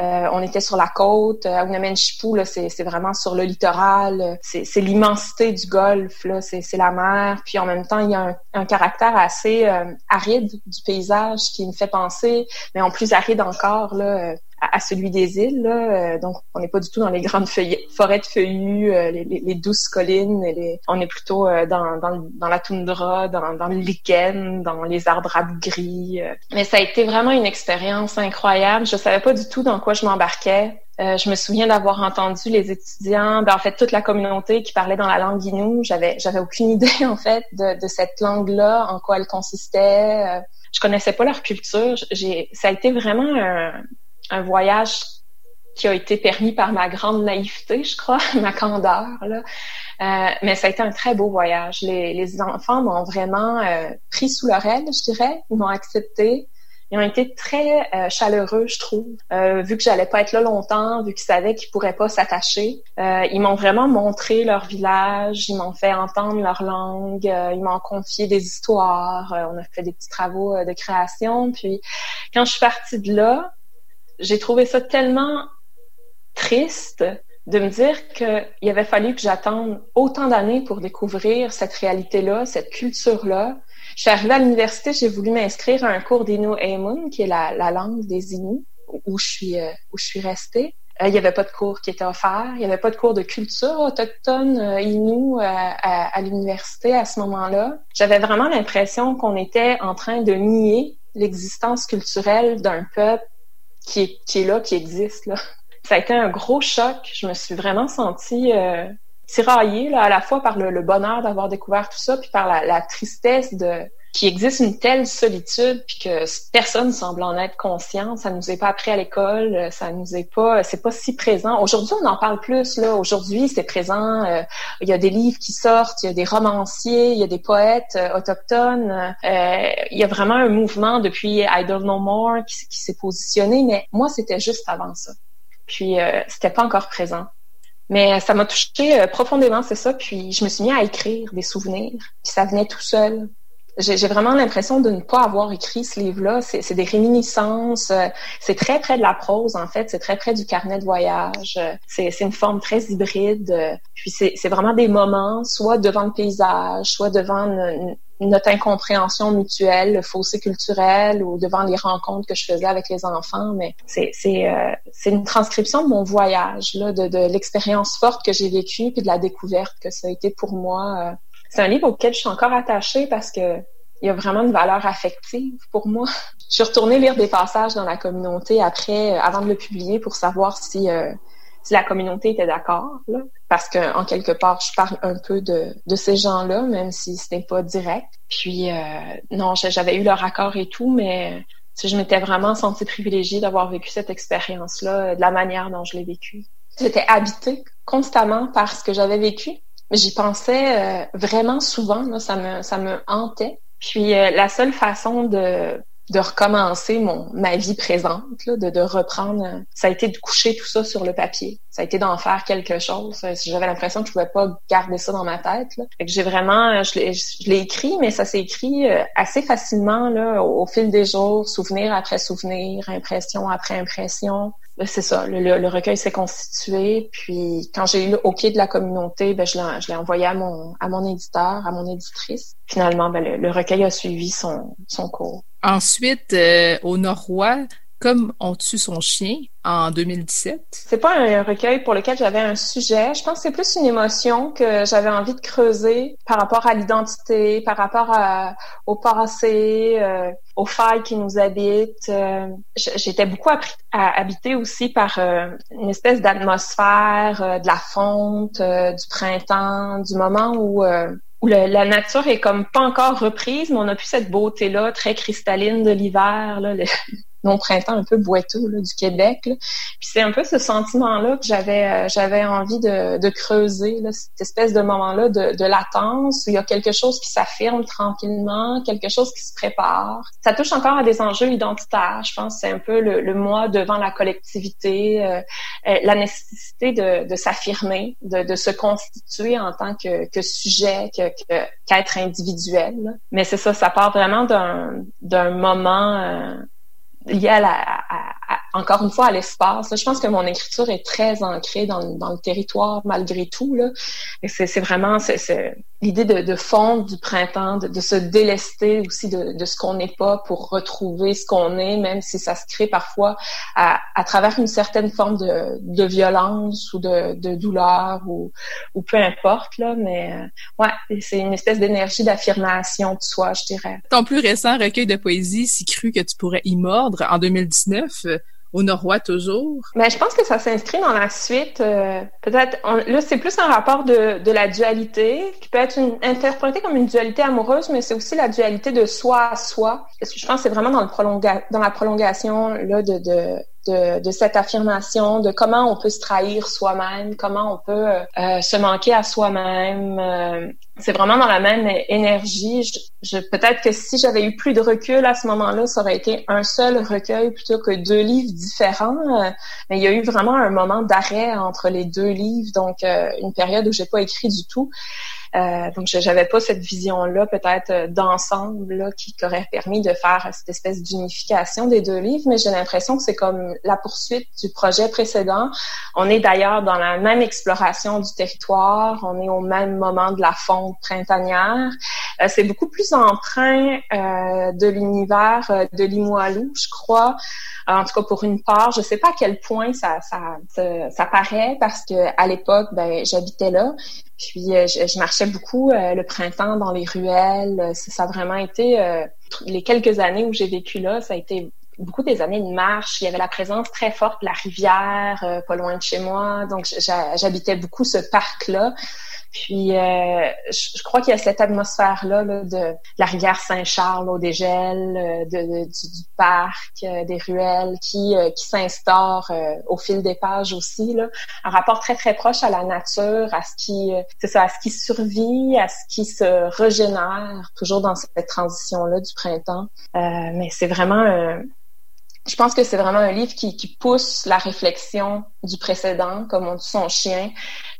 Euh, on était sur la côte. À là, c'est vraiment sur le littoral. C'est l'immensité du golfe. C'est la mer. Puis en même temps, il y a un, caractère assez euh, aride du paysage qui me fait penser, mais en plus aride encore, là, à, celui des îles. Là. Euh, donc, on n'est pas du tout dans les grandes forêts de feuillus, euh, les, les, douces collines. Les, on est plutôt euh, dans, dans, dans, la toundra, dans, dans le lichen, dans les arbres à gris. Mais ça a été vraiment une expérience incroyable. Je savais pas du tout dans quoi je m'embarquais. je me souviens d'avoir entendu les étudiants, ben, en fait toute la communauté qui parlait dans la langue guinou. J'avais j'avais aucune [laughs] idée en fait de, de cette langue-là, en quoi elle consistait. je connaissais pas leur culture. J'ai ça a été vraiment un, un voyage qui a été permis par ma grande naïveté, je crois, [laughs] ma candeur. Là. Euh, mais ça a été un très beau voyage. Les, les enfants m'ont vraiment euh, pris sous leur aile, je dirais. Ils m'ont accepté. Ils ont été très euh, chaleureux, je trouve. vu que j'allais pas être là longtemps, vu qu'ils savaient qu'ils pourraient pas s'attacher, ils m'ont vraiment montré leur village. Ils m'ont fait entendre leur langue. ils m'ont confié des histoires. on a fait des petits travaux de création. Puis quand je suis partie de là, j'ai trouvé ça tellement triste de me dire qu'il avait fallu que j'attende autant d'années pour découvrir cette réalité-là, cette culture-là. Je suis arrivée à l'université, j'ai voulu m'inscrire à un cours d'Inu Aimun, qui est la, langue des Inuits, où je suis, euh, où je suis restée. Euh, il n'y avait pas de cours qui était offert, il n'y avait pas de cours de culture autochtone euh, Innu à, à l'université à ce moment-là. J'avais vraiment l'impression qu'on était en train de nier l'existence culturelle d'un peuple qui est, qui est là, qui existe là ça a été un gros choc. Je me suis vraiment sentie euh, tiraillée là, à la fois par le, bonheur d'avoir découvert tout ça, puis par la, tristesse de qu'il existe une telle solitude, puis que personne semble en être conscient. Ça nous est pas appris à l'école, ça nous est pas, c'est pas si présent. Aujourd'hui, on en parle plus. Là, aujourd'hui, c'est présent. Euh, il y a des livres qui sortent, il y a des romanciers, il y a des poètes euh, autochtones. Euh, il y a vraiment un mouvement depuis I Don't Know More qui, qui s'est positionné. Mais moi, c'était juste avant ça. Puis euh, c'était pas encore présent. Mais ça m'a touché euh, profondément, c'est ça. Puis je me suis mis à écrire des souvenirs. Puis ça venait tout seul. J'ai vraiment l'impression de ne pas avoir écrit ce livre-là. C'est des réminiscences. Euh, c'est très près de la prose, en fait. C'est très près du carnet de voyage. C'est une forme très hybride. Puis c'est vraiment des moments, soit devant le paysage, soit devant notre incompréhension mutuelle, le fossé culturel ou devant les rencontres que je faisais avec les enfants. Mais c'est euh, une transcription de mon voyage, là, de, de l'expérience forte que j'ai vécue puis de la découverte que ça a été pour moi. Euh. C'est un livre auquel je suis encore attachée parce que il y a vraiment une valeur affective pour moi. [laughs] Je suis retournée lire des passages dans la communauté après, euh, avant de le publier, pour savoir si si la communauté était d'accord, parce que en quelque part, je parle un peu de, de ces gens-là, même si ce n'est pas direct. Puis euh, non, j'avais eu leur accord et tout, mais je m'étais vraiment sentie privilégiée d'avoir vécu cette expérience-là de la manière dont je l'ai vécue. J'étais habitée constamment par ce que j'avais vécu, j'y pensais euh, vraiment souvent. Là, ça me ça me hantait. Puis euh, la seule façon de de recommencer mon ma vie présente, là, de, de reprendre. Ça a été de coucher tout ça sur le papier. Ça a été d'en faire quelque chose. J'avais l'impression que je pouvais pas garder ça dans ma tête. J'ai vraiment, je l'ai écrit, mais ça s'est écrit euh, assez facilement là, au, fil des jours, souvenir après souvenir, impression après impression. C'est ça, le, recueil s'est constitué. Puis quand j'ai eu le OK de la communauté, ben, je l'ai envoyé à mon, à mon éditeur, à mon éditrice. Finalement, ben, le, recueil a suivi son, son cours. Ensuite, euh, au Nord-Roi, comme on tue son chien en 2017. C'est pas un recueil pour lequel j'avais un sujet. Je pense que c'est plus une émotion que j'avais envie de creuser par rapport à l'identité, par rapport à, au passé, euh, aux failles qui nous habitent. Euh, j'étais beaucoup habitée aussi par euh, une espèce d'atmosphère de la fonte, du printemps, du moment où où la nature est comme pas encore reprise, mais on a plus cette beauté-là très cristalline de l'hiver, là, mon printemps un peu boiteux là, du Québec. Puis c'est un peu ce sentiment-là que j'avais euh, j'avais envie de, de creuser, là, cette espèce de moment-là de, de latence où il y a quelque chose qui s'affirme tranquillement, quelque chose qui se prépare. Ça touche encore à des enjeux identitaires. Je pense c'est un peu le, le moi devant la collectivité, euh, euh, la nécessité de, de s'affirmer, de, de se constituer en tant que, que sujet, que, qu'être individuel. Mais c'est ça, ça part vraiment d'un d'un moment lié à la, encore une fois, à l'espace. Je pense que mon écriture est très ancrée dans, le territoire malgré tout. C'est, vraiment l'idée de, de fondre du printemps, de, se délester aussi de, ce qu'on n'est pas pour retrouver ce qu'on est, même si ça se crée parfois à, travers une certaine forme de, violence ou de, douleur ou, peu importe. Mais euh, ouais, c'est une espèce d'énergie d'affirmation de soi, je dirais. Ton plus récent recueil de poésie, Si cru que tu pourrais y mordre, en 2019, au Nord-Roi toujours? Mais ben, je pense que ça s'inscrit dans la suite. Euh, peut-être, là, c'est plus un rapport de, de la dualité qui peut être une, interprété comme une dualité amoureuse, mais c'est aussi la dualité de soi à soi. Parce que je pense que c'est vraiment dans, le prolonga, dans la prolongation là, de, de, de, de, cette affirmation, de comment on peut se trahir soi-même, comment on peut euh, se manquer à soi-même. Euh, c'est vraiment dans la même énergie. Je, je peut-être que si j'avais eu plus de recul à ce moment-là, ça aurait été un seul recueil plutôt que deux livres différents. Euh, mais il y a eu vraiment un moment d'arrêt entre les deux livres, donc une période où j'ai pas écrit du tout. Euh, donc, j'avais pas cette vision-là, peut-être euh, d'ensemble, qui aurait permis de faire cette espèce d'unification des deux livres. Mais j'ai l'impression que c'est comme la poursuite du projet précédent. On est d'ailleurs dans la même exploration du territoire. On est au même moment de la fonte printanière. Euh, c'est beaucoup plus emprunt euh, de l'univers de Limoilou, je crois. En tout cas, pour une part, je sais pas à quel point ça ça, ça, ça paraît parce que à l'époque, ben j'habitais là, puis euh, je, marchais beaucoup euh, le printemps dans les ruelles. Ça, a vraiment été euh, les quelques années où j'ai vécu là, ça a été beaucoup des années de marche. Il y avait la présence très forte de la rivière, pas loin de chez moi. Donc j'habitais beaucoup ce parc-là. Puis, euh, je, crois qu'il y a cette atmosphère-là de, la rivière Saint-Charles au dégel, euh, de, du, parc, euh, des ruelles qui, qui s'instaure au fil des pages aussi. Là. Un rapport très, très proche à la nature, à ce qui, c'est ça, à ce qui survit, à ce qui se régénère, toujours dans cette transition-là du printemps. mais c'est vraiment je pense que c'est vraiment un livre qui, pousse la réflexion du précédent, comme on dit son chien,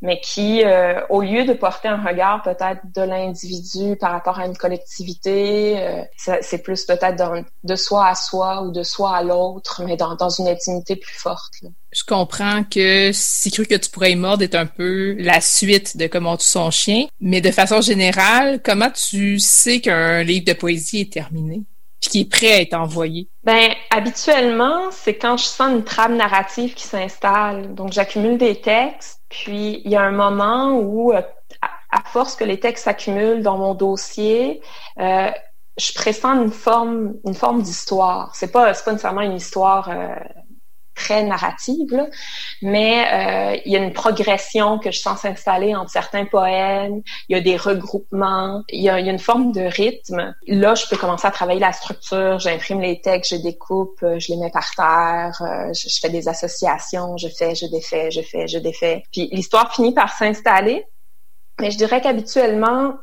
mais qui, euh, au lieu de porter un regard peut-être de l'individu par rapport à une collectivité, euh, c'est plus peut-être de soi à soi ou de soi à l'autre, mais dans, dans, une intimité plus forte. Je comprends que Si cru que tu pourrais y mordre est un peu la suite de Comment tu son chien, mais de façon générale, comment tu sais qu'un livre de poésie est terminé? Puis qui est prêt à être envoyé? Ben habituellement, c'est quand je sens une trame narrative qui s'installe. Donc j'accumule des textes, puis il y a un moment où, euh, à force que les textes s'accumulent dans mon dossier, euh, je pressens une forme, une forme d'histoire. C'est pas, c'est pas nécessairement une histoire euh, très narrative, mais euh, il y a une progression que je sens s'installer entre certains poèmes, il y a des regroupements, il y a, une forme de rythme. Là, je peux commencer à travailler la structure, j'imprime les textes, je découpe, euh, je les mets par terre, euh, je, fais des associations, je fais, je défais, je fais, je défais. Puis l'histoire finit par s'installer, mais je dirais qu'habituellement,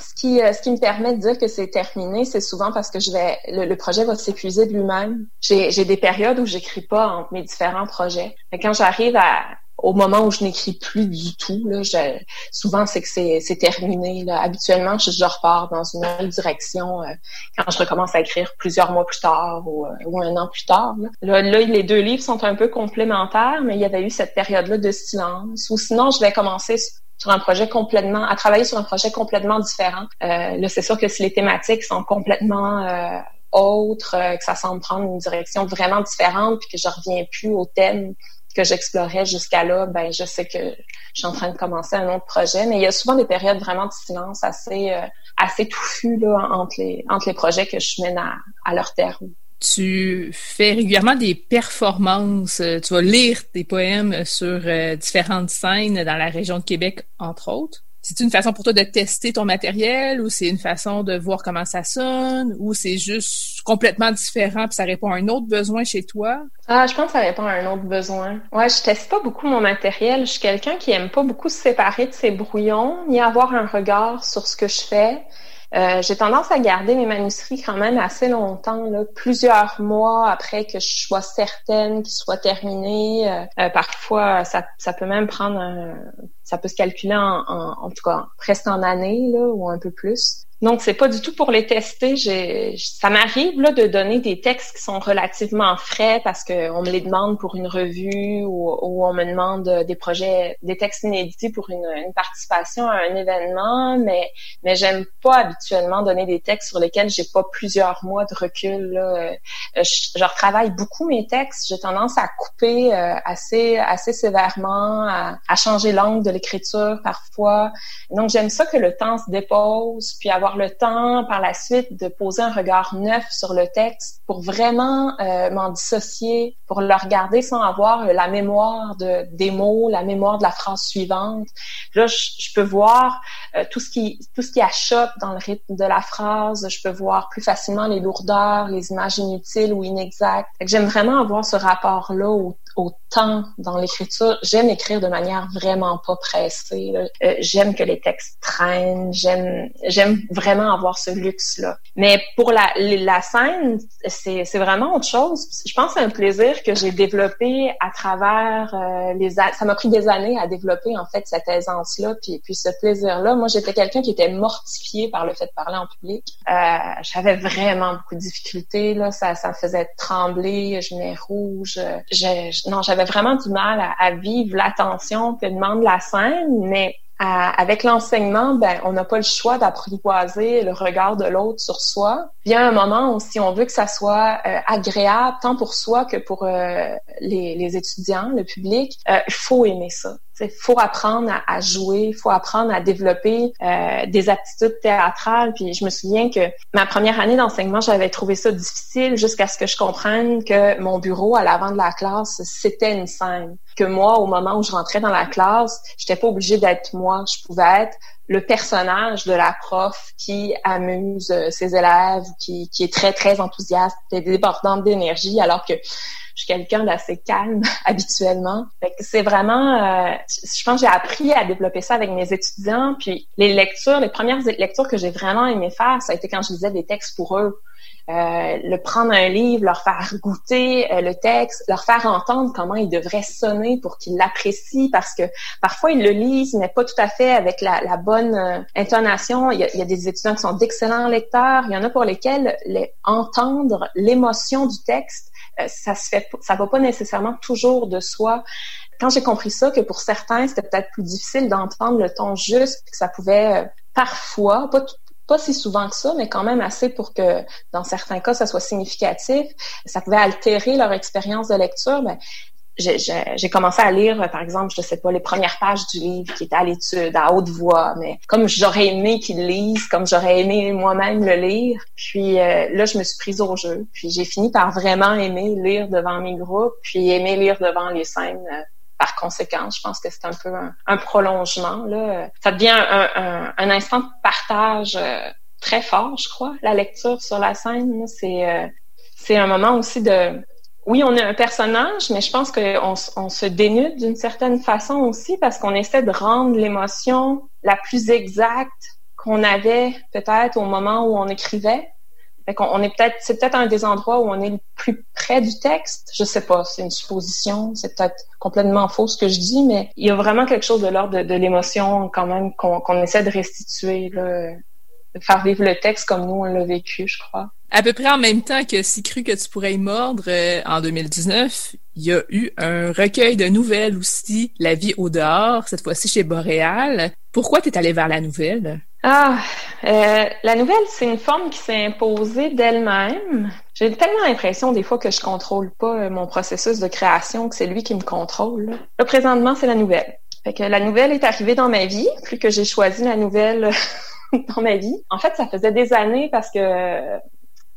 ce qui, euh, ce qui me permet de dire que c'est terminé, c'est souvent parce que je vais, le, projet va s'épuiser de lui-même. J'ai des périodes où j'écris pas entre mes différents projets. Mais quand j'arrive au moment où je n'écris plus du tout, souvent c'est que c'est terminé. Habituellement, je, repars dans une autre direction euh, quand je recommence à écrire plusieurs mois plus tard ou, euh, un an plus tard. Là. Là, les deux livres sont un peu complémentaires, mais il y avait eu cette période-là de silence. Ou sinon, je vais commencer sur un projet complètement, à travailler sur un projet complètement différent. Euh, là, c'est sûr que si les thématiques sont complètement euh, autres, euh, que ça semble prendre une direction vraiment différente, puis que je reviens plus au thème que j'explorais jusqu'à là, ben je sais que je suis en train de commencer un autre projet. Mais il y a souvent des périodes vraiment de silence assez euh, assez touffues là entre les entre les projets que je mène à, à leur terme tu fais régulièrement des performances, euh, tu vas lire des poèmes sur euh, différentes scènes dans la région de Québec, entre autres. C'est une façon pour toi de tester ton matériel ou c'est une façon de voir comment ça sonne ou c'est juste complètement différent puis ça répond à un autre besoin chez toi? Ah, je pense que ça répond à un autre besoin. Ouais, je teste pas beaucoup mon matériel. Je suis quelqu'un qui aime pas beaucoup se séparer de ses brouillons ni avoir un regard sur ce que je fais. Euh, j'ai tendance à garder mes manuscrits quand même assez longtemps, là, plusieurs mois après que je sois certaine qu'ils soient terminés. Euh, euh, parfois, ça, ça peut même prendre un, ça peut se calculer en, en, en tout cas presque en années là, ou un peu plus. Donc, c'est pas du tout pour les tester. J'ai, ça m'arrive là de donner des textes qui sont relativement frais parce qu'on me les demande pour une revue ou, ou, on me demande des projets, des textes inédits pour une, une participation à un événement, mais mais j'aime pas habituellement donner des textes sur lesquels j'ai pas plusieurs mois de recul. Là. Euh, je, je retravaille beaucoup mes textes. J'ai tendance à couper euh, assez assez sévèrement, à, à changer l'angle de l'écriture parfois. Donc, j'aime ça que le temps se dépose, puis avoir avoir le temps par la suite de poser un regard neuf sur le texte pour vraiment euh, m'en dissocier, pour le regarder sans avoir la mémoire de, des mots, la mémoire de la phrase suivante. Là, je, peux voir euh, tout ce qui tout ce qui achoppe dans le rythme de la phrase. Je peux voir plus facilement les lourdeurs, les images inutiles ou inexactes. J'aime vraiment avoir ce rapport-là au, au temps dans l'écriture. J'aime écrire de manière vraiment pas pressée. Euh, j'aime que les textes traînent. J'aime j'aime vraiment avoir ce luxe-là. Mais pour la, la scène, c'est vraiment autre chose. Je pense que c'est un plaisir que j'ai développé à travers euh, les... Ça m'a pris des années à développer en fait cette aisance-là, puis, puis ce plaisir-là. Moi, j'étais quelqu'un qui était mortifié par le fait de parler en public. Euh, J'avais vraiment beaucoup de difficultés. Là. Ça, ça me faisait trembler, je venais rouge. Non, j'avais vraiment du mal à, vivre l'attention le demande de la scène, mais avec l'enseignement, ben, on n'a pas le choix d'apprivoiser le regard de l'autre sur soi. Il a un moment où, si on veut que ça soit euh, agréable, tant pour soi que pour euh, les, étudiants, le public, euh, il faut aimer ça. Il faut apprendre à, jouer, il faut apprendre à développer euh, des aptitudes théâtrales. Puis je me souviens que ma première année d'enseignement, j'avais trouvé ça difficile jusqu'à ce que je comprenne que mon bureau à l'avant de la classe, c'était une scène. Que moi, au moment où je rentrais dans la classe, j'étais pas obligée d'être moi. Je pouvais être le personnage de la prof qui amuse euh, ses élèves, qui, qui est très, très enthousiaste et débordante d'énergie, alors que je suis quelqu'un d'assez calme [laughs] habituellement. c'est vraiment, euh, je pense que j'ai appris à développer ça avec mes étudiants. Puis les lectures, les premières lectures que j'ai vraiment aimé faire, ça a été quand je lisais des textes pour eux. Euh, le prendre un livre, leur faire goûter euh, le texte, leur faire entendre comment il devrait sonner pour qu'ils l'apprécient, parce que parfois ils le lisent, mais pas tout à fait avec la, bonne euh, intonation. Il y, a, il y, a, des étudiants qui sont d'excellents lecteurs, il y en a pour lesquels les, entendre l'émotion du texte, ça se fait, ça va pas nécessairement toujours de soi quand j'ai compris ça, que pour certains, c'était peut-être plus difficile d'entendre le ton juste, que ça pouvait parfois, pas, pas si souvent que ça, mais quand même assez pour que, dans certains cas, ça soit significatif. Ça pouvait altérer leur expérience de lecture. Mais j'ai commencé à lire, par exemple, je sais pas, les premières pages du livre qui étaient à l'étude, à haute voix, mais comme j'aurais aimé qu'ils lisent, comme j'aurais aimé moi-même le lire. Puis euh, là, je me suis prise au jeu. Puis j'ai fini par vraiment aimer lire devant mes groupes, puis aimer lire devant les scènes euh, par conséquent, je pense que c'est un peu un, prolongement. Là. Ça devient un, un, instant de partage euh, très fort, je crois. La lecture sur la scène, c'est euh, c'est un moment aussi de oui, on est un personnage, mais je pense qu'on on se dénude d'une certaine façon aussi parce qu'on essaie de rendre l'émotion la plus exacte qu'on avait peut-être au moment où on écrivait. Est peut-être, c'est peut-être un des endroits où on est le plus près du texte. Je sais pas, c'est une supposition, c'est peut-être complètement faux ce que je dis, mais il y a vraiment quelque chose de l'ordre de, l'émotion quand même qu'on essaie de restituer, de faire vivre le texte comme nous on l'a vécu, je crois. À peu près en même temps que Si cru que tu pourrais y mordre, euh, en 2019, il y a eu un recueil de nouvelles aussi, La vie au dehors, cette fois-ci chez Boréal. Pourquoi tu es allé vers la nouvelle? Ah, euh, la nouvelle, c'est une forme qui s'est imposée d'elle-même. J'ai tellement l'impression des fois que je contrôle pas euh, mon processus de création, que c'est lui qui me contrôle. Là, présentement, c'est la nouvelle. Fait que la nouvelle est arrivée dans ma vie, plus que j'ai choisi la nouvelle [laughs] dans ma vie. En fait, ça faisait des années parce que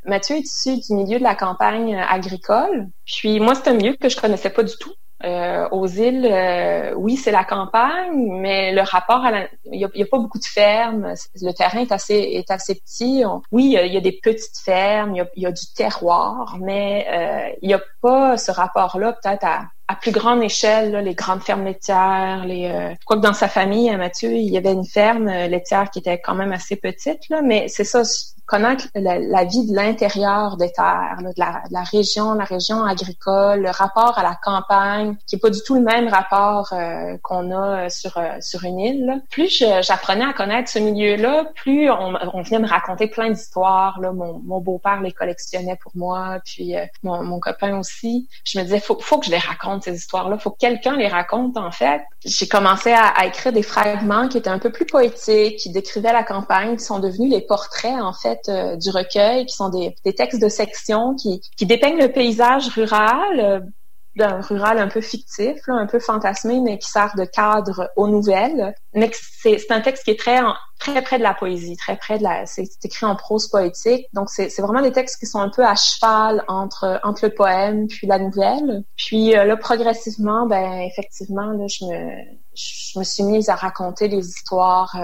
Mathieu est issu du milieu de la campagne agricole. Puis moi, c'est un milieu que je connaissais pas du tout. Euh, aux îles, euh, oui, c'est la campagne, mais le rapport à la... Il n'y a, pas beaucoup de fermes. Le terrain est assez, est assez petit. oui, il y, a, des petites fermes, il y a, du terroir, mais euh, il n'y a pas ce rapport-là peut-être à, plus grande échelle, les grandes fermes laitières, les euh, que dans sa famille, à Mathieu, il y avait une ferme laitière qui était quand même assez petite, là, mais c'est ça, connaître la, vie de l'intérieur des terres, de, la, région, la région agricole, le rapport à la campagne, qui est pas du tout le même rapport euh, qu'on a sur euh, sur une île. Plus j'apprenais à connaître ce milieu-là, plus on, venait me raconter plein d'histoires. Mon, beau-père les collectionnait pour moi, puis euh, mon, copain aussi. Je me disais, faut, faut que je les raconte ces histoires-là, faut que quelqu'un les raconte en fait. J'ai commencé à écrire des fragments qui étaient un peu plus poétiques, qui décrivaient la campagne, qui sont devenus les portraits en fait euh, du recueil, qui sont des, textes de section qui, qui dépeignent le paysage rural, euh, rural un peu fictif, un peu fantasmé, mais qui sert de cadre aux nouvelles. Mais c'est un texte qui est très très près de la poésie, très près de la. C'est écrit en prose poétique, donc c'est vraiment des textes qui sont un peu à cheval entre entre le poème puis la nouvelle. Puis euh, là, progressivement, ben effectivement, là, je me je me suis mise à raconter des histoires.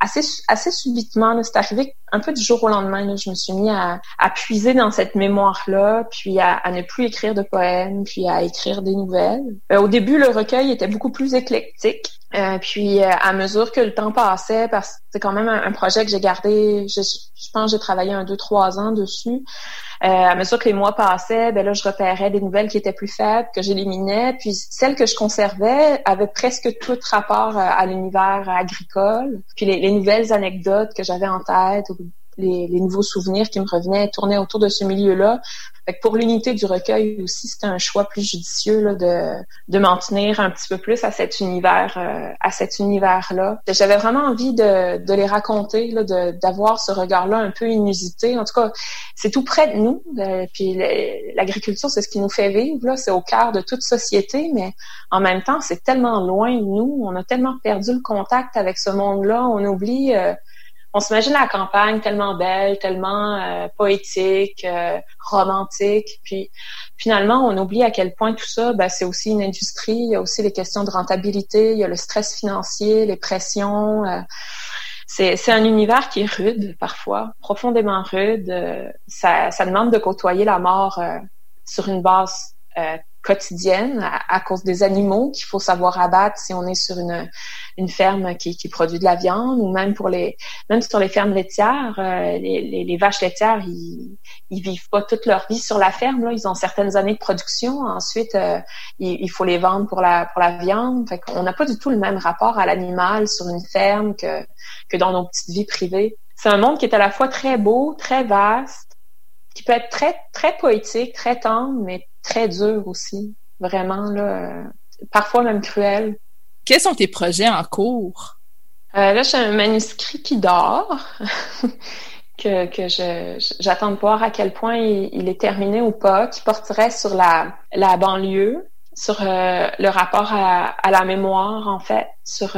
Assez assez subitement. C'est arrivé un peu du jour au lendemain. Là, je me suis mis à, à puiser dans cette mémoire-là, puis à, à, ne plus écrire de poèmes, puis à écrire des nouvelles. Euh, au début, le recueil était beaucoup plus éclectique. Euh, puis euh, à mesure que le temps passait, parce que c'est quand même un, projet que j'ai gardé, je, pense que j'ai travaillé un, deux, trois ans dessus. Euh, à mesure que les mois passaient, ben là, je repérais des nouvelles qui étaient plus faibles, que j'éliminais. Puis celles que je conservais avaient presque tout rapport à, l'univers agricole. Puis les, les, nouvelles anecdotes que j'avais en tête, les, les, nouveaux souvenirs qui me revenaient tournaient autour de ce milieu-là. Pour l'unité du recueil aussi, c'était un choix plus judicieux là, de, de m'en tenir un petit peu plus à cet univers, euh, à cet univers-là. J'avais vraiment envie de, de les raconter, là, d'avoir ce regard-là un peu inusité. En tout cas, c'est tout près de nous. Euh, puis l'agriculture, c'est ce qui nous fait vivre. Là, c'est au cœur de toute société, mais en même temps, c'est tellement loin de nous. On a tellement perdu le contact avec ce monde-là. On oublie. Euh, on s'imagine la campagne tellement belle, tellement euh, poétique, euh, romantique, puis finalement on oublie à quel point tout ça, ben, c'est aussi une industrie. Il y a aussi les questions de rentabilité, il y a le stress financier, les pressions. Euh, c'est, un univers qui est rude parfois, profondément rude. ça, ça demande de côtoyer la mort sur une base quotidienne à, cause des animaux qu'il faut savoir abattre si on est sur une, une ferme qui, qui, produit de la viande ou même pour les même sur les fermes laitières euh, les, les, vaches laitières ils, ils vivent pas toute leur vie sur la ferme là. Ils ont certaines années de production. Ensuite euh, il, faut les vendre pour la pour la viande. Fait qu'on n'a pas du tout le même rapport à l'animal sur une ferme que que dans nos petites vies privées. C'est un monde qui est à la fois très beau très vaste qui peut être très très poétique très tendre mais très dur aussi, vraiment, là, euh, parfois même cruel. Quels sont tes projets en cours? Euh, là, j'ai un manuscrit qui dort, [laughs] que, que j'attends de voir à quel point il, est terminé ou pas, qui porterait sur la, la banlieue, sur euh, le rapport à, à, la mémoire, en fait, sur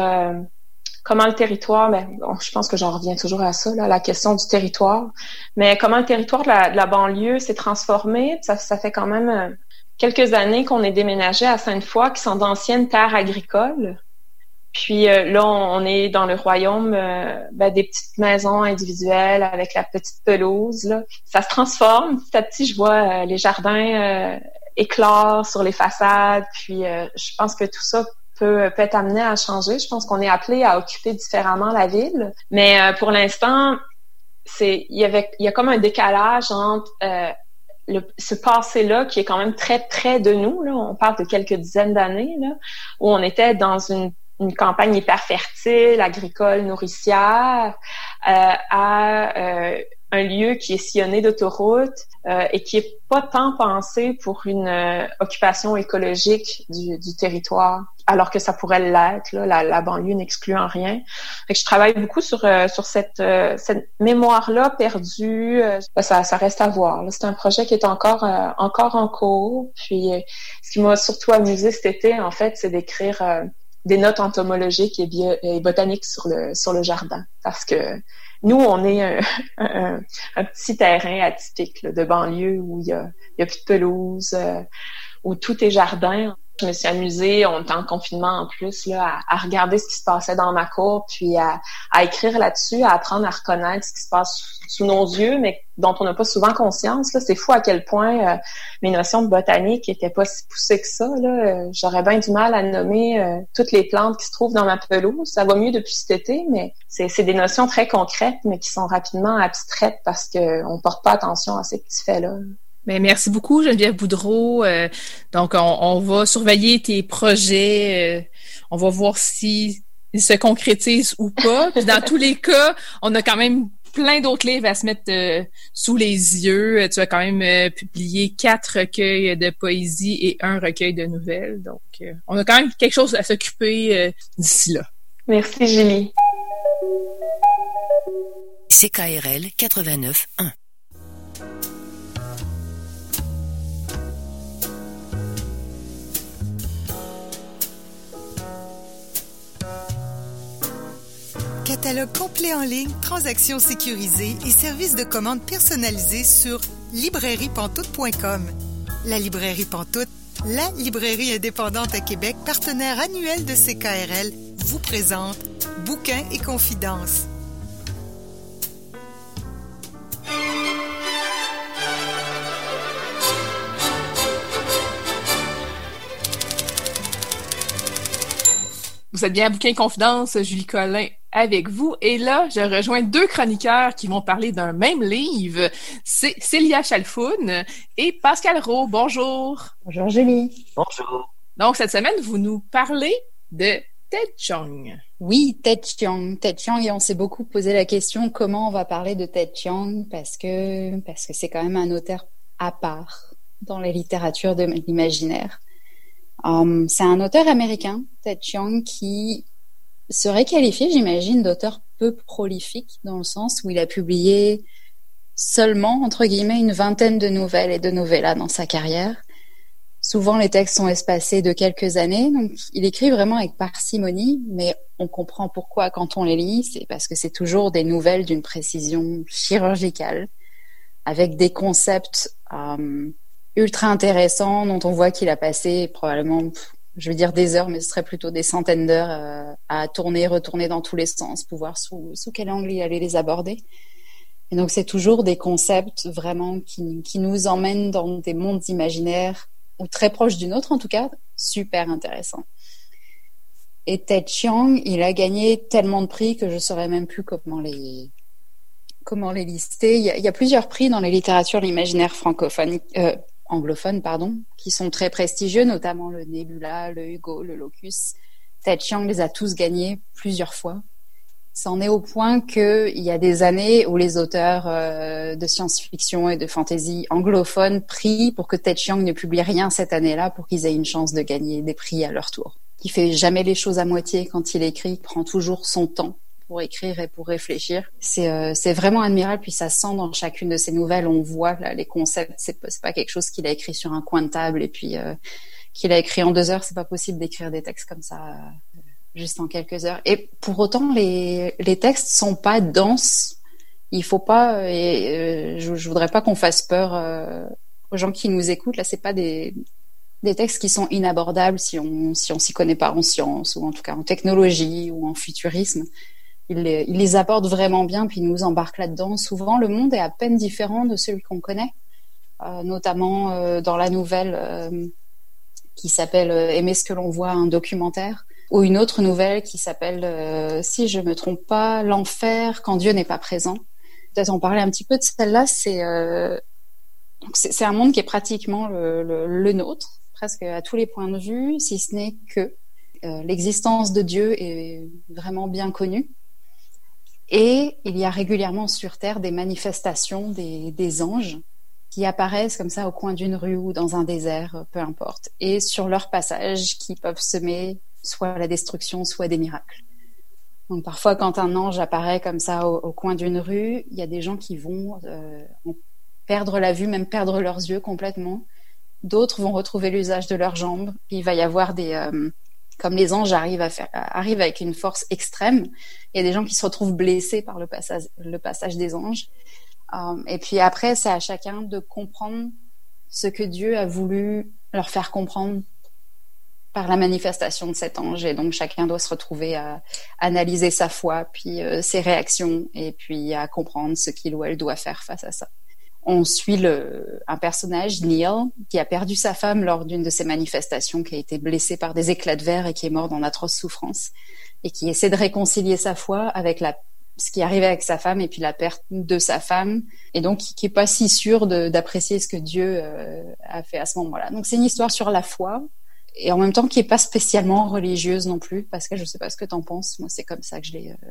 comment le territoire, ben, je pense que j'en reviens toujours à ça, la question du territoire, mais comment le territoire de la, banlieue s'est transformé. Ça, fait quand même euh, quelques années qu'on est déménagé à Sainte-Foy, qui sont d'anciennes terres agricoles. Puis euh, là, on, est dans le royaume euh, ben, des petites maisons individuelles avec la petite pelouse. Ça se transforme petit à petit. Je vois les jardins éclore sur les façades. Puis je pense que tout ça peut, être amené à changer. Je pense qu'on est appelé à occuper différemment la ville. Mais euh, pour l'instant, c'est il y avait il y a comme un décalage entre euh, le, ce passé-là qui est quand même très près de nous. Là. On parle de quelques dizaines d'années où on était dans une, une campagne hyper fertile, agricole, nourricière, euh, à un lieu qui est sillonné d'autoroutes euh, et qui est pas tant pensé pour une euh, occupation écologique du, du, territoire, alors que ça pourrait l'être, la, la, banlieue n'excluant rien. Fait que je travaille beaucoup sur euh, sur cette cette mémoire-là perdue. Ben, ça, ça reste à voir. C'est un projet qui est encore encore en cours. Puis ce qui m'a surtout amusé cet été, en fait, c'est d'écrire des notes entomologiques et, bio, et botaniques sur le sur le jardin, parce que nous, on est un, [laughs] petit terrain atypique de banlieue où il y a, il y a plus de pelouse, euh, où tout est jardin. Je me suis amusée, on était en confinement en plus, là, à, regarder ce qui se passait dans ma cour, puis à, à écrire là-dessus, à apprendre à reconnaître ce qui se passe sous, nos yeux, mais dont on n'a pas souvent conscience. C'est fou à quel point euh, mes notions de botanique étaient pas si poussées que ça. Euh, j'aurais bien du mal à nommer euh, toutes les plantes qui se trouvent dans ma pelouse. Ça va mieux depuis cet été, mais c'est des notions très concrètes, mais qui sont rapidement abstraites parce qu'on porte pas attention à ces petits faits-là. Mais merci beaucoup, Geneviève Boudreau. Euh, donc, on, va surveiller tes projets. Euh, on va voir si se concrétisent ou pas. Puis dans tous les cas, on a quand même plein d'autres livres à se mettre euh, sous les yeux. Tu as quand même publié quatre recueils de poésie et un recueil de nouvelles. Donc, on a quand même quelque chose à s'occuper d'ici là. Merci, Julie. CKRL 89.1 catalogue complet en ligne, transactions sécurisées et services de commande personnalisés sur librairiepantoute.com. La librairie Pantoute, la librairie indépendante à Québec, partenaire annuel de CKRL, vous présente Bouquins et confidences. Vous êtes bien à Bouquin Confidence, Julie Collin avec vous. Et là, je rejoins deux chroniqueurs qui vont parler d'un même livre. C'est Célia Chalfoun et Pascal Rowe. Bonjour. Bonjour Julie. Bonjour. Donc, cette semaine, vous nous parlez de Ted Chiang. Oui, Ted Chiang. Ted Chiang, et on s'est beaucoup posé la question comment on va parler de Ted Chiang parce que parce que c'est quand même un auteur à part dans la littérature de l'imaginaire. Um, c'est un auteur américain, Ted Chiang, qui serait qualifié, j'imagine, d'auteur peu prolifique dans le sens où il a publié seulement, entre guillemets, une vingtaine de nouvelles et de novellas dans sa carrière. Souvent, les textes sont espacés de quelques années, donc il écrit vraiment avec parcimonie, mais on comprend pourquoi quand on les lit, c'est parce que c'est toujours des nouvelles d'une précision chirurgicale, avec des concepts um, ultra intéressant dont on voit qu'il a passé probablement, je veux dire des heures, mais ce serait plutôt des centaines d'heures euh, à tourner, retourner dans tous les sens pour voir sous, sous quel angle il allait les aborder. Et donc c'est toujours des concepts vraiment qui, qui nous emmènent dans des mondes imaginaires ou très proches d'une autre en tout cas, super intéressant. Et Ted Chiang, il a gagné tellement de prix que je saurais même plus comment les comment les lister. Il y a, il y a plusieurs prix dans les littératures l'imaginaire francophone, euh, anglophones, pardon, qui sont très prestigieux, notamment le Nebula, le Hugo, le Locus. Ted Chiang les a tous gagnés plusieurs fois. C'en est au point qu'il y a des années où les auteurs euh, de science-fiction et de fantasy anglophones prient pour que Ted Chiang ne publie rien cette année-là pour qu'ils aient une chance de gagner des prix à leur tour. Il fait jamais les choses à moitié quand il écrit, il prend toujours son temps pour écrire et pour réfléchir. C'est euh, c'est vraiment admirable. Puis ça sent dans chacune de ses nouvelles, on voit là, les concepts. C'est pas quelque chose qu'il a écrit sur un coin de table et puis euh, qu'il a écrit en deux heures. C'est pas possible d'écrire des textes comme ça euh, juste en quelques heures. Et pour autant, les les textes sont pas denses. Il faut pas. Et je, je voudrais pas qu'on fasse peur aux gens qui nous écoutent. Là, c'est pas des des textes qui sont inabordables si on si on s'y connaît pas en sciences ou en tout cas en technologie ou en futurisme il les, apporte vraiment bien, puis il nous embarque là-dedans. Souvent, le monde est à peine différent de celui qu'on connaît, euh, notamment euh, dans la nouvelle euh, qui s'appelle Aimer ce que l'on voit, un documentaire, ou une autre nouvelle qui s'appelle, si je me trompe pas, L'enfer quand Dieu n'est pas présent. Peut-être en parler un petit peu de celle-là. C'est c'est un monde qui est pratiquement le, le, nôtre, presque à tous les points de vue, si ce n'est que l'existence de Dieu est vraiment bien connue et il y a régulièrement sur Terre des manifestations des, anges qui apparaissent comme ça au coin d'une rue ou dans un désert, peu importe, et sur leur passage qui peuvent semer soit la destruction, soit des miracles. Donc parfois, quand un ange apparaît comme ça au, au coin d'une rue, il y a des gens qui vont euh, perdre la vue, même perdre leurs yeux complètement. D'autres vont retrouver l'usage de leurs jambes. il va y avoir des, euh, comme les anges arrivent, avec une force extrême, il y a des gens qui se retrouvent blessés par le passage, le passage des anges. Euh, et puis après, c'est à chacun de comprendre ce que Dieu a voulu leur faire comprendre par la manifestation de cet ange. Et donc chacun doit se retrouver à analyser sa foi, puis euh, ses réactions, et puis à comprendre ce qu'il ou elle doit faire face à ça on suit le, un personnage, Neil, qui a perdu sa femme lors d'une de ces manifestations, qui a été blessé par des éclats de verre et qui est mort dans d'atroces souffrances, et qui essaie de réconcilier sa foi avec la, ce qui arrivait avec sa femme et puis la perte de sa femme, et donc qui est pas si sûr d'apprécier ce que Dieu euh, a fait à ce moment-là. Donc c'est une histoire sur la foi, et en même temps qui est pas spécialement religieuse non plus, parce que je sais pas ce que tu en penses, moi c'est comme ça que je l'ai euh,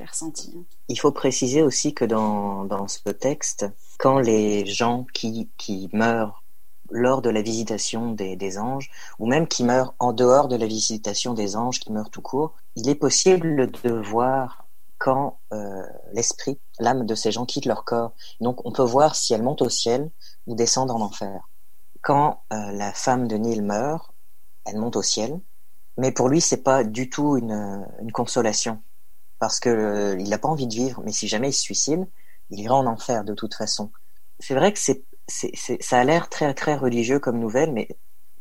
Hein. Il faut préciser aussi que dans, dans ce texte, quand les gens qui, qui meurent lors de la visitation des, des, anges, ou même qui meurent en dehors de la visitation des anges, qui meurent tout court, il est possible de voir quand euh, l'esprit, l'âme de ces gens quitte leur corps. Donc on peut voir si elle monte au ciel ou descend en enfer. Quand euh, la femme de Neil meurt, elle monte au ciel, mais pour lui c'est pas du tout une, une consolation parce que euh, il n'a pas envie de vivre. Mais si jamais il se suicide, il ira en enfer de toute façon. C'est vrai que ça a l'air très très religieux comme nouvelle, mais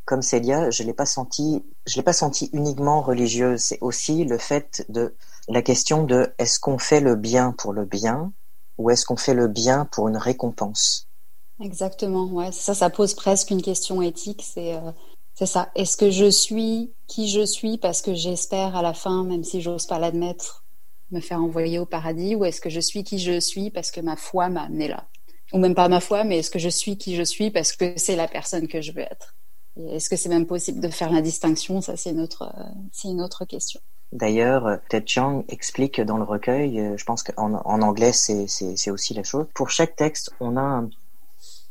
comme Célia, je l'ai pas senti, je l'ai pas senti uniquement religieuse. C'est aussi le fait de la question de est-ce qu'on fait le bien pour le bien ou est-ce qu'on fait le bien pour une récompense? Exactement, ouais. Ça, ça pose presque une question éthique. C'est euh, c'est ça. Est-ce que je suis qui je suis parce que j'espère à la fin, même si j'ose pas l'admettre, me faire envoyer au paradis, ou est-ce que je suis qui je suis parce que ma foi m'a amené là? Ou même pas ma foi, mais est-ce que je suis qui je suis parce que c'est la personne que je veux être? Est-ce que c'est même possible de faire la distinction? Ça, c'est une autre, euh, une autre question. D'ailleurs, Ted Chiang explique dans le recueil, euh, je pense qu'en en anglais c'est, aussi la chose. Pour chaque texte, on a un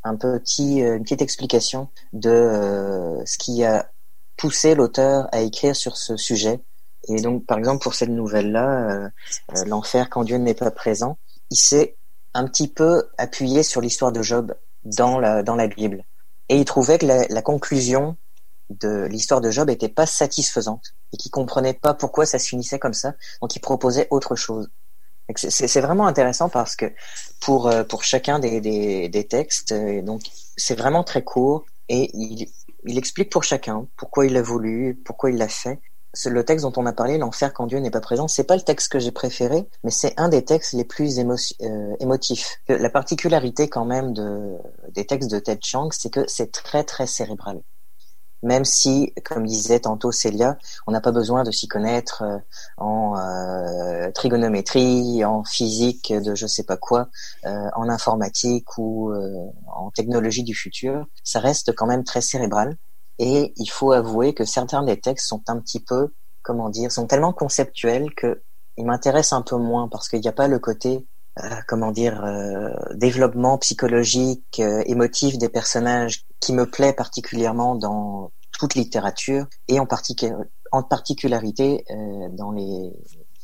un petit, euh, une petite explication de euh, ce qui a poussé l'auteur à écrire sur ce sujet. Et donc, par exemple, pour cette nouvelle-là, euh, l'enfer quand Dieu n'est pas présent, il s'est un petit peu appuyé sur l'histoire de Job dans la, dans la Bible. Et il trouvait que la, la conclusion de l'histoire de Job était pas satisfaisante et qu'il comprenait pas pourquoi ça se finissait comme ça. Donc, il proposait autre chose. C'est vraiment intéressant parce que pour euh, pour chacun des, des, des textes, euh, donc c'est vraiment très court et il, il explique pour chacun pourquoi il a voulu, pourquoi il l'a fait. Le texte dont on a parlé, l'enfer quand Dieu n'est pas présent, c'est pas le texte que j'ai préféré, mais c'est un des textes les plus euh, émotifs. La particularité quand même de, des textes de Ted Chiang, c'est que c'est très très cérébral même si, comme disait tantôt Célia, on n'a pas besoin de s'y connaître euh, en euh, trigonométrie, en physique de je sais pas quoi, en informatique ou en technologie du futur, ça reste quand même très cérébral. Et il faut avouer que certains des textes sont un petit peu, comment dire, sont tellement conceptuels que ils m'intéressent un peu moins parce qu'il n'y a pas le côté comment dire développement psychologique émotif des personnages qui me plaît particulièrement dans toute littérature et en, en particularité euh, dans les,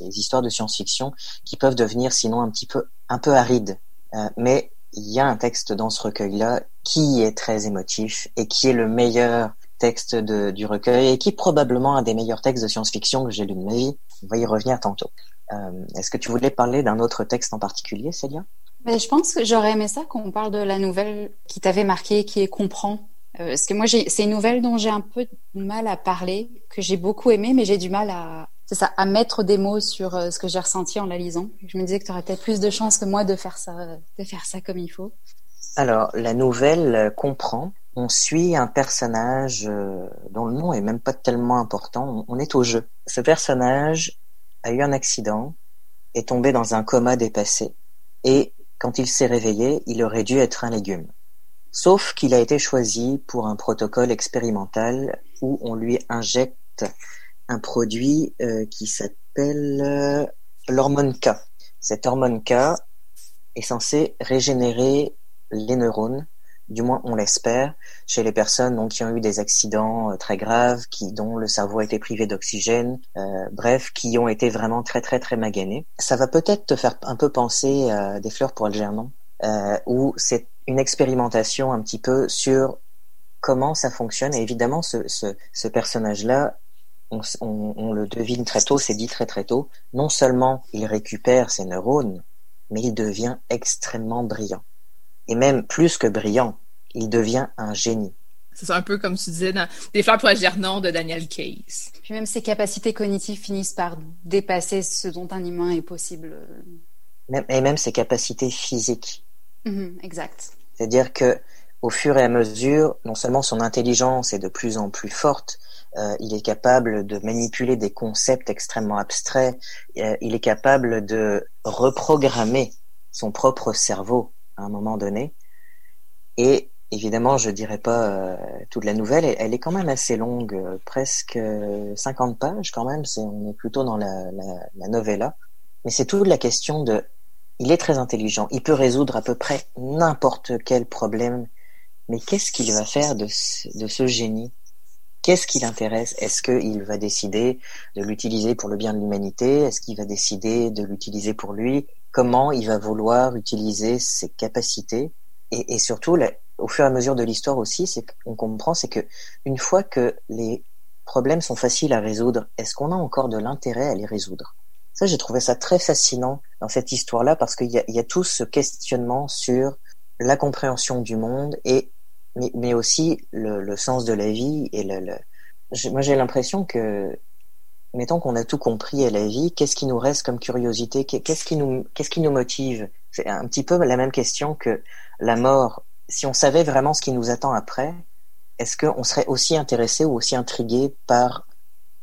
les, histoires de science-fiction qui peuvent devenir sinon un petit peu un peu arides. Euh, mais il y a un texte dans ce recueil-là qui est très émotif et qui est le meilleur texte de, du recueil et qui est probablement un des meilleurs textes de science-fiction que j'ai lu de ma vie. On va y revenir tantôt. Euh, Est-ce que tu voulais parler d'un autre texte en particulier, Célia? Mais je pense que j'aurais aimé ça qu'on parle de la nouvelle qui t'avait marqué, qui est Comprends. Euh, parce que moi, c'est une nouvelle dont j'ai un peu de mal à parler, que j'ai beaucoup aimé, mais j'ai du mal à, c'est ça, à mettre des mots sur euh, ce que j'ai ressenti en la lisant. Je me disais que tu aurais peut-être plus de chance que moi de faire ça, de faire ça comme il faut. Alors, la nouvelle euh, comprend. On suit un personnage dont le nom est même pas tellement important. On est au jeu. Ce personnage a eu un accident, est tombé dans un coma dépassé et quand il s'est réveillé, il aurait dû être un légume. Sauf qu'il a été choisi pour un protocole expérimental où on lui injecte un produit euh, qui s'appelle euh, l'hormone K. Cette hormone K est censée régénérer les neurones du moins on l'espère, chez les personnes donc, qui ont eu des accidents euh, très graves, qui dont le cerveau a été privé d'oxygène, bref, qui ont été vraiment très très très maganés. Ça va peut-être te faire un peu penser à des fleurs pour Algernon, où c'est une expérimentation un petit peu sur comment ça fonctionne. Et évidemment, ce, ce personnage-là, on, on, on, le devine très tôt, c'est dit très très tôt, non seulement il récupère ses neurones, mais il devient extrêmement brillant et même plus que brillant, il devient un génie. C'est un peu comme tu disais dans Des fleurs pour Gernon de Daniel Case. Puis même ses capacités cognitives finissent par dépasser ce dont un humain est possible. Et même ses capacités physiques. Mm-hmm, exact. C'est-à-dire que au fur et à mesure, non seulement son intelligence est de plus en plus forte, euh, il est capable de manipuler des concepts extrêmement abstraits, euh, il est capable de reprogrammer son propre cerveau à un moment donné. Et évidemment, je dirais pas euh, toute la nouvelle, elle, est quand même assez longue, euh, presque 50 pages quand même. C'est, on est plutôt dans la, la, la novella. Mais c'est toute la question de, il est très intelligent, il peut résoudre à peu près n'importe quel problème. Mais qu'est-ce qu'il va faire de ce, de ce génie? Qu'est-ce qui l'intéresse? Est-ce qu'il va décider de l'utiliser pour le bien de l'humanité? Est-ce qu'il va décider de l'utiliser pour lui? Comment il va vouloir utiliser ses capacités? Et, surtout au fur et à mesure de l'histoire aussi c'est qu'on comprend c'est que une fois que les problèmes sont faciles à résoudre est-ce qu'on a encore de l'intérêt à les résoudre? Ça, j'ai trouvé ça très fascinant dans cette histoire-là parce qu'il y y a tout ce questionnement sur la compréhension du monde et mais, mais aussi le, sens de la vie et le, moi j'ai l'impression que mettons qu'on a tout compris à la vie, qu'est-ce qui nous reste comme curiosité, qu'est-ce qui nous qu'est-ce qui nous motive? C'est un petit peu la même question que la mort. Si on savait vraiment ce qui nous attend après, est-ce qu'on serait aussi intéressé ou aussi intrigué par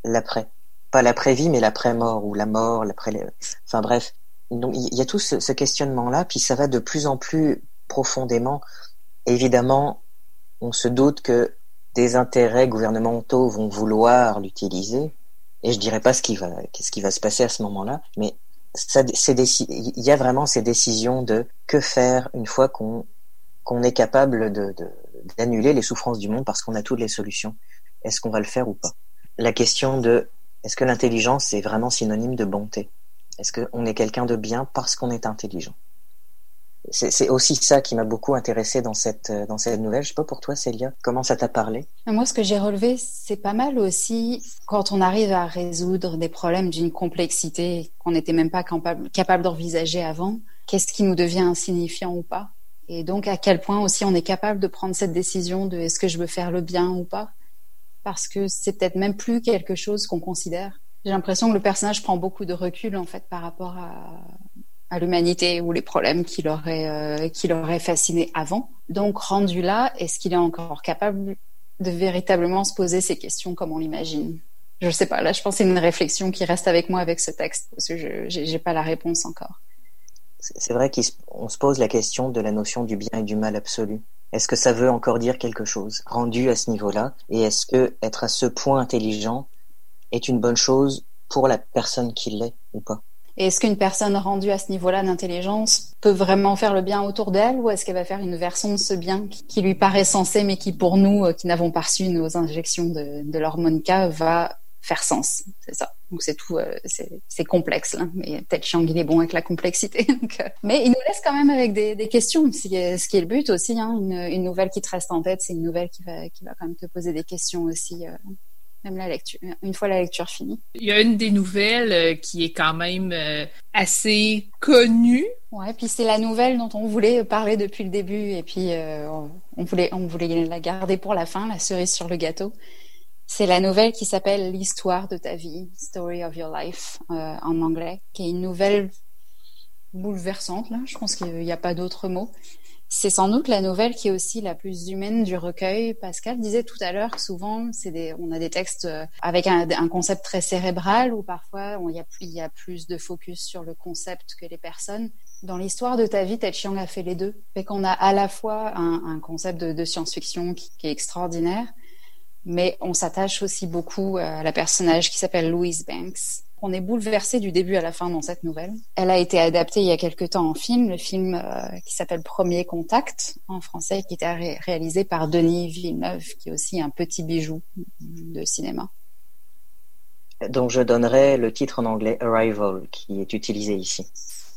l'après? Pas l'après-vie, mais l'après-mort ou la mort, l'après. Enfin bref, donc il y a tout ce questionnement-là, puis ça va de plus en plus profondément. Évidemment, on se doute que des intérêts gouvernementaux vont vouloir l'utiliser, et je dirais pas ce qui va, se passer à ce moment-là, mais il y a vraiment ces décisions de que faire une fois qu'on est capable d'annuler les souffrances du monde parce qu'on a toutes les solutions. Est-ce qu'on va le faire ou pas? La question de est-ce que l'intelligence est vraiment synonyme de bonté? Est-ce qu'on est quelqu'un de bien parce qu'on est intelligent? C'est aussi ça qui m'a beaucoup intéressé dans cette euh, dans cette nouvelle. Je sais pas pour toi, Célia, comment ça t'a parlé? Moi, ce que j'ai relevé, c'est pas mal aussi quand on arrive à résoudre des problèmes d'une complexité qu'on n'était même pas capable, capable d'envisager avant. Qu'est-ce qui nous devient insignifiant ou pas? Et donc, à quel point aussi on est capable de prendre cette décision de est-ce que je veux faire le bien ou pas? Parce que c'est peut-être même plus quelque chose qu'on considère. J'ai l'impression que le personnage prend beaucoup de recul en fait par rapport à, à l'humanité ou les problèmes qui l'auraient euh, qui fasciné avant. Donc rendu là, est-ce qu'il est encore capable de véritablement se poser ces questions comme on l'imagine? Je ne sais pas. Là, je pense c'est une réflexion qui reste avec moi avec ce texte parce que je j'ai pas la réponse encore. C'est vrai qu'on se pose la question de la notion du bien et du mal absolu. Est-ce que ça veut encore dire quelque chose rendu à ce niveau-là? Et est-ce que être à ce point intelligent est une bonne chose pour la personne qui l'est ou pas? Est-ce qu'une personne rendue à ce niveau-là d'intelligence peut vraiment faire le bien autour d'elle ou est-ce qu'elle va faire une version de ce bien qui lui paraît sensé mais qui pour nous, euh, qui n'avons pas reçu nos injections de, l'hormone K, va faire sens? C'est ça. Donc c'est tout, euh, c'est complexe. Mais peut-être Chiang, il est bon avec la complexité. [laughs] Euh, mais il nous laisse quand même avec des, questions, ce qui, est, le but aussi. Hein. Une, nouvelle qui te reste en tête, c'est une nouvelle qui va quand même te poser des questions aussi même la lecture, une fois la lecture finie. Il y a une des nouvelles euh, qui est quand même euh, assez connue. Ouais, puis c'est la nouvelle dont on voulait parler depuis le début et puis euh, on voulait on voulait la garder pour la fin, la cerise sur le gâteau. C'est la nouvelle qui s'appelle L'histoire de ta vie, Story of Your Life en anglais, qui est une nouvelle bouleversante là. Je pense qu'il n'y a pas d'autre mot. C'est sans doute la nouvelle qui est aussi la plus humaine du recueil. Pascal disait tout à l'heure que souvent, on a des textes euh, avec un, concept très cérébral ou parfois il y, a, plus de focus sur le concept que les personnes. Dans l'histoire de ta vie, Ted Chiang a fait les deux. Fait qu'on a à la fois un, concept de, de science-fiction qui, qui, est extraordinaire, mais on s'attache aussi beaucoup à la personnage qui s'appelle Louise Banks, on est bouleversé du début à la fin dans cette nouvelle. Elle a été adaptée il y a quelque temps en film, le film euh, qui s'appelle Premier Contact en français, qui était réalisé par Denis Villeneuve, qui est aussi un petit bijou de cinéma. Donc je donnerai le titre en anglais Arrival, qui est utilisé ici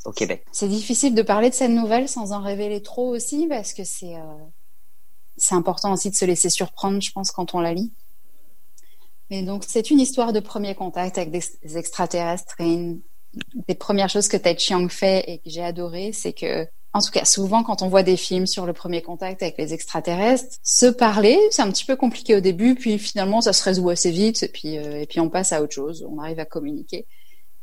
au Québec. C'est difficile de parler de cette nouvelle sans en révéler trop aussi, parce que c'est euh, c'est important aussi de se laisser surprendre, je pense, quand on la lit. Mais donc, c'est une histoire de premier contact avec des extraterrestres. Et une des premières choses que Ted Chiang fait et que j'ai adoré, c'est que, en tout cas, souvent quand on voit des films sur le premier contact avec les extraterrestres, se parler, c'est un petit peu compliqué au début, puis finalement, ça se résout assez vite, et puis, euh, et puis on passe à autre chose, on arrive à communiquer.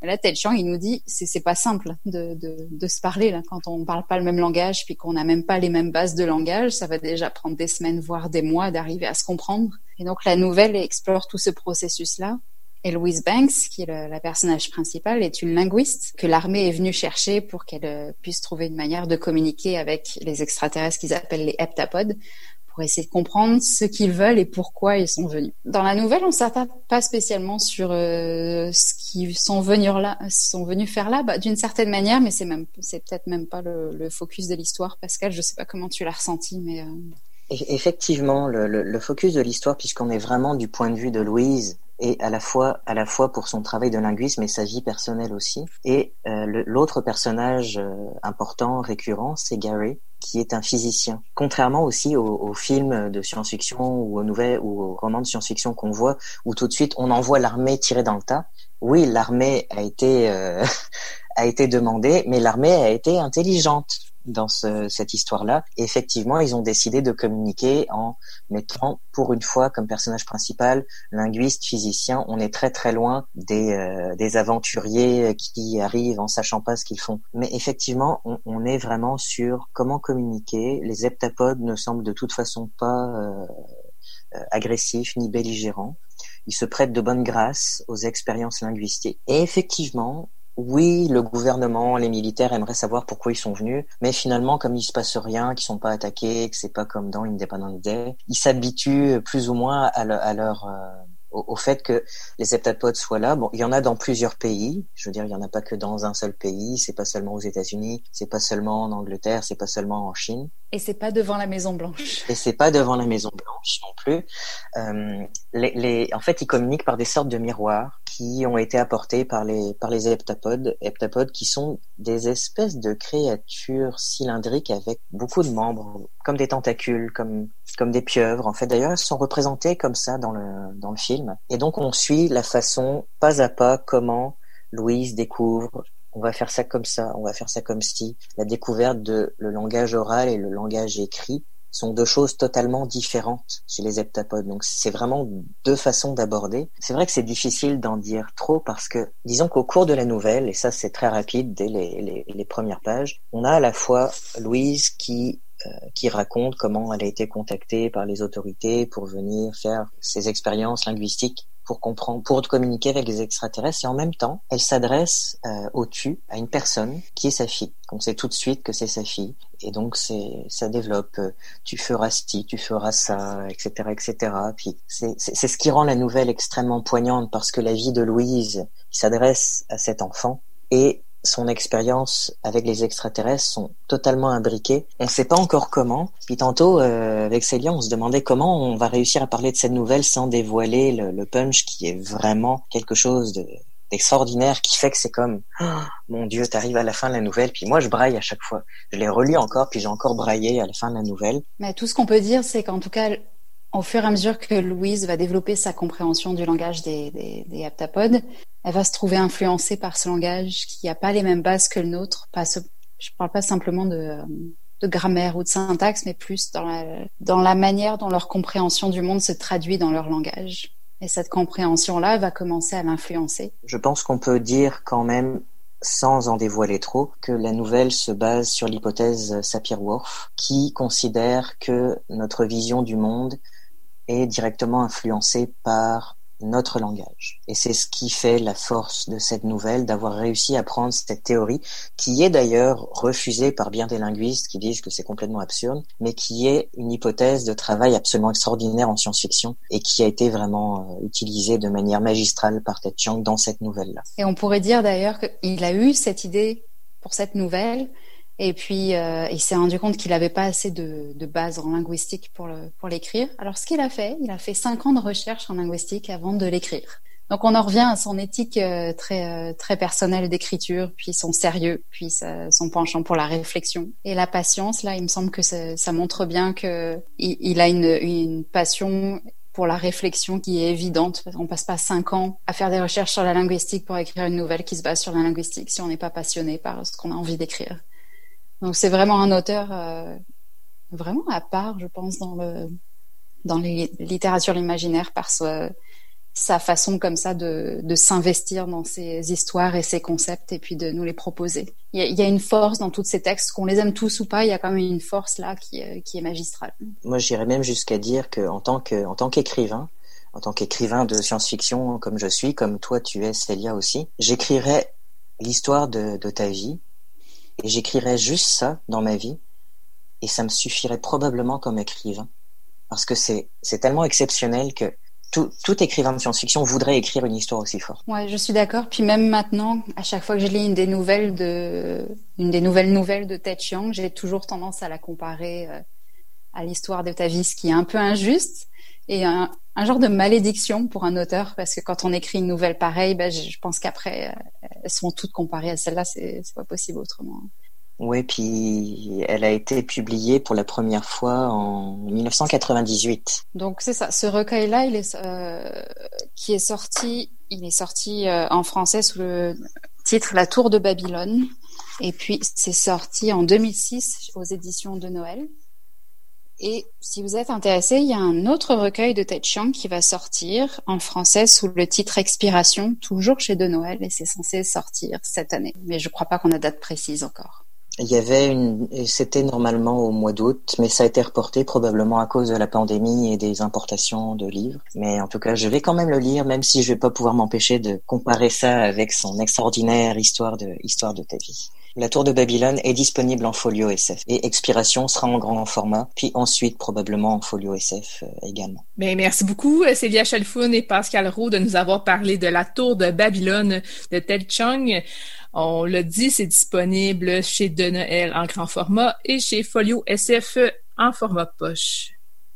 Et là, Ted Chiang, il nous dit, c'est pas simple de, se parler quand on parle pas le même langage, puis qu'on n'a même pas les mêmes bases de langage. Ça va déjà prendre des semaines, voire des mois, d'arriver à se comprendre. Et donc la nouvelle explore tout ce processus-là. Et Louise Banks, qui est le, la personnage principale, est une linguiste que l'armée est venue chercher pour qu'elle euh, puisse trouver une manière de communiquer avec les extraterrestres qu'ils appellent les heptapodes pour essayer de comprendre ce qu'ils veulent et pourquoi ils sont venus. Dans la nouvelle, on s'attarde pas spécialement sur euh, ce qu'ils sont venus là, sont venus faire là, bah, d'une certaine manière, mais c'est même, c'est peut-être même pas le, focus de l'histoire. Pascal, je sais pas comment tu l'as ressenti, mais euh... effectivement, le, focus de l'histoire, puisqu'on est vraiment du point de vue de Louise, et à la fois à la fois pour son travail de linguiste mais sa vie personnelle aussi. Et euh, l'autre personnage euh, important récurrent c'est Gary qui est un physicien. Contrairement aussi aux, films de science-fiction ou aux nouvelles ou aux romans de science-fiction qu'on voit où tout de suite on envoie l'armée tirer dans le tas. Oui l'armée a été euh, [laughs] a été demandée mais l'armée a été intelligente dans ce, cette histoire-là. Effectivement, ils ont décidé de communiquer en mettant, pour une fois, comme personnage principal, linguiste, physicien. On est très très loin des, euh, des aventuriers qui arrivent en sachant pas ce qu'ils font. Mais effectivement, on, on, est vraiment sur comment communiquer. Les heptapodes ne semblent de toute façon pas euh, euh agressifs ni belligérants. Ils se prêtent de bonne grâce aux expériences linguistiques. Et effectivement, oui, le gouvernement, les militaires aimeraient savoir pourquoi ils sont venus, mais finalement, comme il se passe rien, qu'ils sont pas attaqués, que c'est pas comme dans Independence Day, ils s'habituent plus ou moins à, leur euh, au, fait que les heptapodes soient là. Bon, il y en a dans plusieurs pays. Je veux dire, il y en a pas que dans un seul pays. C'est pas seulement aux États-Unis, c'est pas seulement en Angleterre, c'est pas seulement en Chine. Et c'est pas devant la Maison Blanche. Et c'est pas devant la Maison Blanche non plus. Euh, les, les, en fait, ils communiquent par des sortes de miroirs qui ont été apportés par les par les heptapodes, heptapodes qui sont des espèces de créatures cylindriques avec beaucoup de membres, comme des tentacules, comme comme des pieuvres. En fait, d'ailleurs, elles sont représentées comme ça dans le dans le film. Et donc, on suit la façon pas à pas comment Louise découvre. On va faire ça comme ça, on va faire ça comme si. La découverte de le langage oral et le langage écrit sont deux choses totalement différentes chez les heptapodes. Donc c'est vraiment deux façons d'aborder. C'est vrai que c'est difficile d'en dire trop parce que disons qu'au cours de la nouvelle, et ça c'est très rapide dès les, les, les, premières pages, on a à la fois Louise qui euh, qui raconte comment elle a été contactée par les autorités pour venir faire ses expériences linguistiques pour comprendre, pour communiquer avec les extraterrestres. Et en même temps, elle s'adresse euh, au tu à une personne qui est sa fille. On sait tout de suite que c'est sa fille. Et donc, c'est, ça développe, euh, tu feras ci, tu feras ça, etc., etc. Puis, c'est, c'est ce qui rend la nouvelle extrêmement poignante parce que la vie de Louise, s'adresse à cet enfant, est son expérience avec les extraterrestres sont totalement imbriquées. On ne sait pas encore comment. Puis tantôt, euh, avec Célia, on se demandait comment on va réussir à parler de cette nouvelle sans dévoiler le, punch qui est vraiment quelque chose d'extraordinaire qui fait que c'est comme oh, mon Dieu, t'arrives à la fin de la nouvelle, puis moi je braille à chaque fois. Je l'ai relu encore, puis j'ai encore braillé à la fin de la nouvelle. Mais tout ce qu'on peut dire, c'est qu'en tout cas, au fur et à mesure que Louise va développer sa compréhension du langage des, des, elle va se trouver influencée par ce langage qui n'a pas les mêmes bases que le nôtre. Je ne parle pas simplement de, de, grammaire ou de syntaxe, mais plus dans la, dans la manière dont leur compréhension du monde se traduit dans leur langage. Et cette compréhension-là va commencer à l'influencer. Je pense qu'on peut dire quand même sans en dévoiler trop, que la nouvelle se base sur l'hypothèse Sapir-Whorf, qui considère que notre vision du monde est directement influencé par notre langage. Et c'est ce qui fait la force de cette nouvelle, d'avoir réussi à prendre cette théorie, qui est d'ailleurs refusée par bien des linguistes qui disent que c'est complètement absurde, mais qui est une hypothèse de travail absolument extraordinaire en science-fiction et qui a été vraiment euh, utilisée de manière magistrale par Ted Chiang dans cette nouvelle-là. Et on pourrait dire d'ailleurs qu'il a eu cette idée pour cette nouvelle et puis, euh, il s'est rendu compte qu'il n'avait pas assez de, de base en linguistique pour, le, pour l'écrire. Alors, ce qu'il a fait, il a fait cinq ans de recherche en linguistique avant de l'écrire. Donc, on en revient à son éthique euh, très, euh, très personnelle d'écriture, puis son sérieux, puis son penchant pour la réflexion. Et la patience, là, il me semble que ça, ça montre bien qu'il il a une, une passion pour la réflexion qui est évidente. On passe pas cinq ans à faire des recherches sur la linguistique pour écrire une nouvelle qui se base sur la linguistique si on n'est pas passionné par ce qu'on a envie d'écrire. Donc c'est vraiment un auteur euh, vraiment à part, je pense, dans le dans les littératures l'imaginaire par sa, façon comme ça de, de s'investir dans ces histoires et ces concepts et puis de nous les proposer. Il y a, y a une force dans tous ces textes, qu'on les aime tous ou pas, il y a quand même une force là qui, euh, qui est magistrale. Moi, j'irais même jusqu'à dire que en tant que en tant qu'écrivain, en tant qu'écrivain de science-fiction comme je suis, comme toi tu es, Célia aussi, j'écrirais l'histoire de, de ta vie et j'écrirais juste ça dans ma vie et ça me suffirait probablement comme écrivain parce que c'est tellement exceptionnel que tout, tout écrivain de science-fiction voudrait écrire une histoire aussi forte. Ouais, je suis d'accord. Puis même maintenant, à chaque fois que je lis une des nouvelles de une des nouvelles nouvelles de Ted Chiang, j'ai toujours tendance à la comparer euh, à l'histoire de ta vie, ce qui est un peu injuste et genre de malédiction pour un auteur parce que quand on écrit une nouvelle pareille, ben, je, pense qu'après euh, elles sont toutes comparées à celle-là, c'est pas possible autrement. Oui, puis elle a été publiée pour la première fois en 1998. Donc c'est ça, ce recueil-là, il est euh, qui est sorti, il est sorti euh, en français sous le titre La Tour de Babylone, et puis c'est sorti en 2006 aux éditions de Noël. Et si vous êtes intéressé, il y a un autre recueil de Ted Chiang qui va sortir en français sous le titre Expiration, toujours chez De Noël, et c'est censé sortir cette année. Mais je crois pas qu'on a date précise encore. Il y avait une, c'était normalement au mois d'août, mais ça a été reporté probablement à cause de la pandémie et des importations de livres. Mais en tout cas, je vais quand même le lire, même si je vais pas pouvoir m'empêcher de comparer ça avec son extraordinaire histoire de, histoire de ta vie. La Tour de Babylone est disponible en folio SF et Expiration sera en grand format, puis ensuite probablement en folio SF euh, également. Mais merci beaucoup euh, Célia Chalfoun et Pascal Roux de nous avoir parlé de La Tour de Babylone de Ted Chung. On l'a dit, c'est disponible chez De Noël en grand format et chez Folio SF en format poche.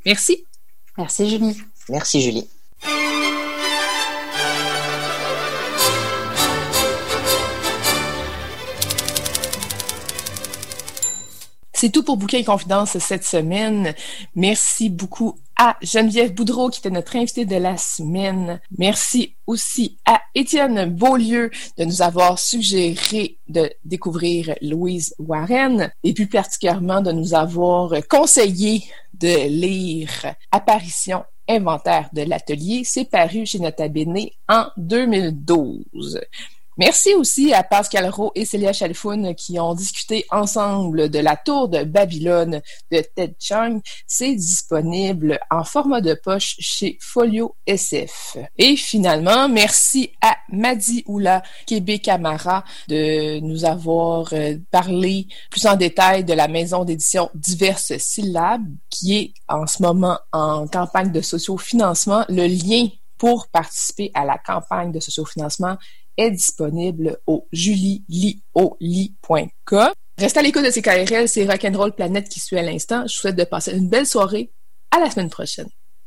Merci. Merci Julie. Merci Julie. C'est tout pour Bouquin et Confidence cette semaine. Merci beaucoup à Geneviève Boudreau qui était notre invitée de la semaine. Merci aussi à Étienne Beaulieu de nous avoir suggéré de découvrir Louise Warren et plus particulièrement de nous avoir conseillé de lire Apparition inventaire de l'atelier. C'est paru chez Nota Bene en 2012. Merci aussi à Pascal Rowe et Célia Chalfoun qui ont discuté ensemble de la tour de Babylone de Ted Chung. C'est disponible en format de poche chez Folio SF. Et finalement, merci à Madi Oula Québec Camara de nous avoir euh, parlé plus en détail de la maison d'édition Diverses Syllabes qui est en ce moment en campagne de sociofinancement. Le lien pour participer à la campagne de sociofinancement est disponible au julielioli.com. Restez à l'écoute de CKRL, c'est Rock'n'Roll Planète qui suit à l'instant. Je vous souhaite de passer une belle soirée. À la semaine prochaine.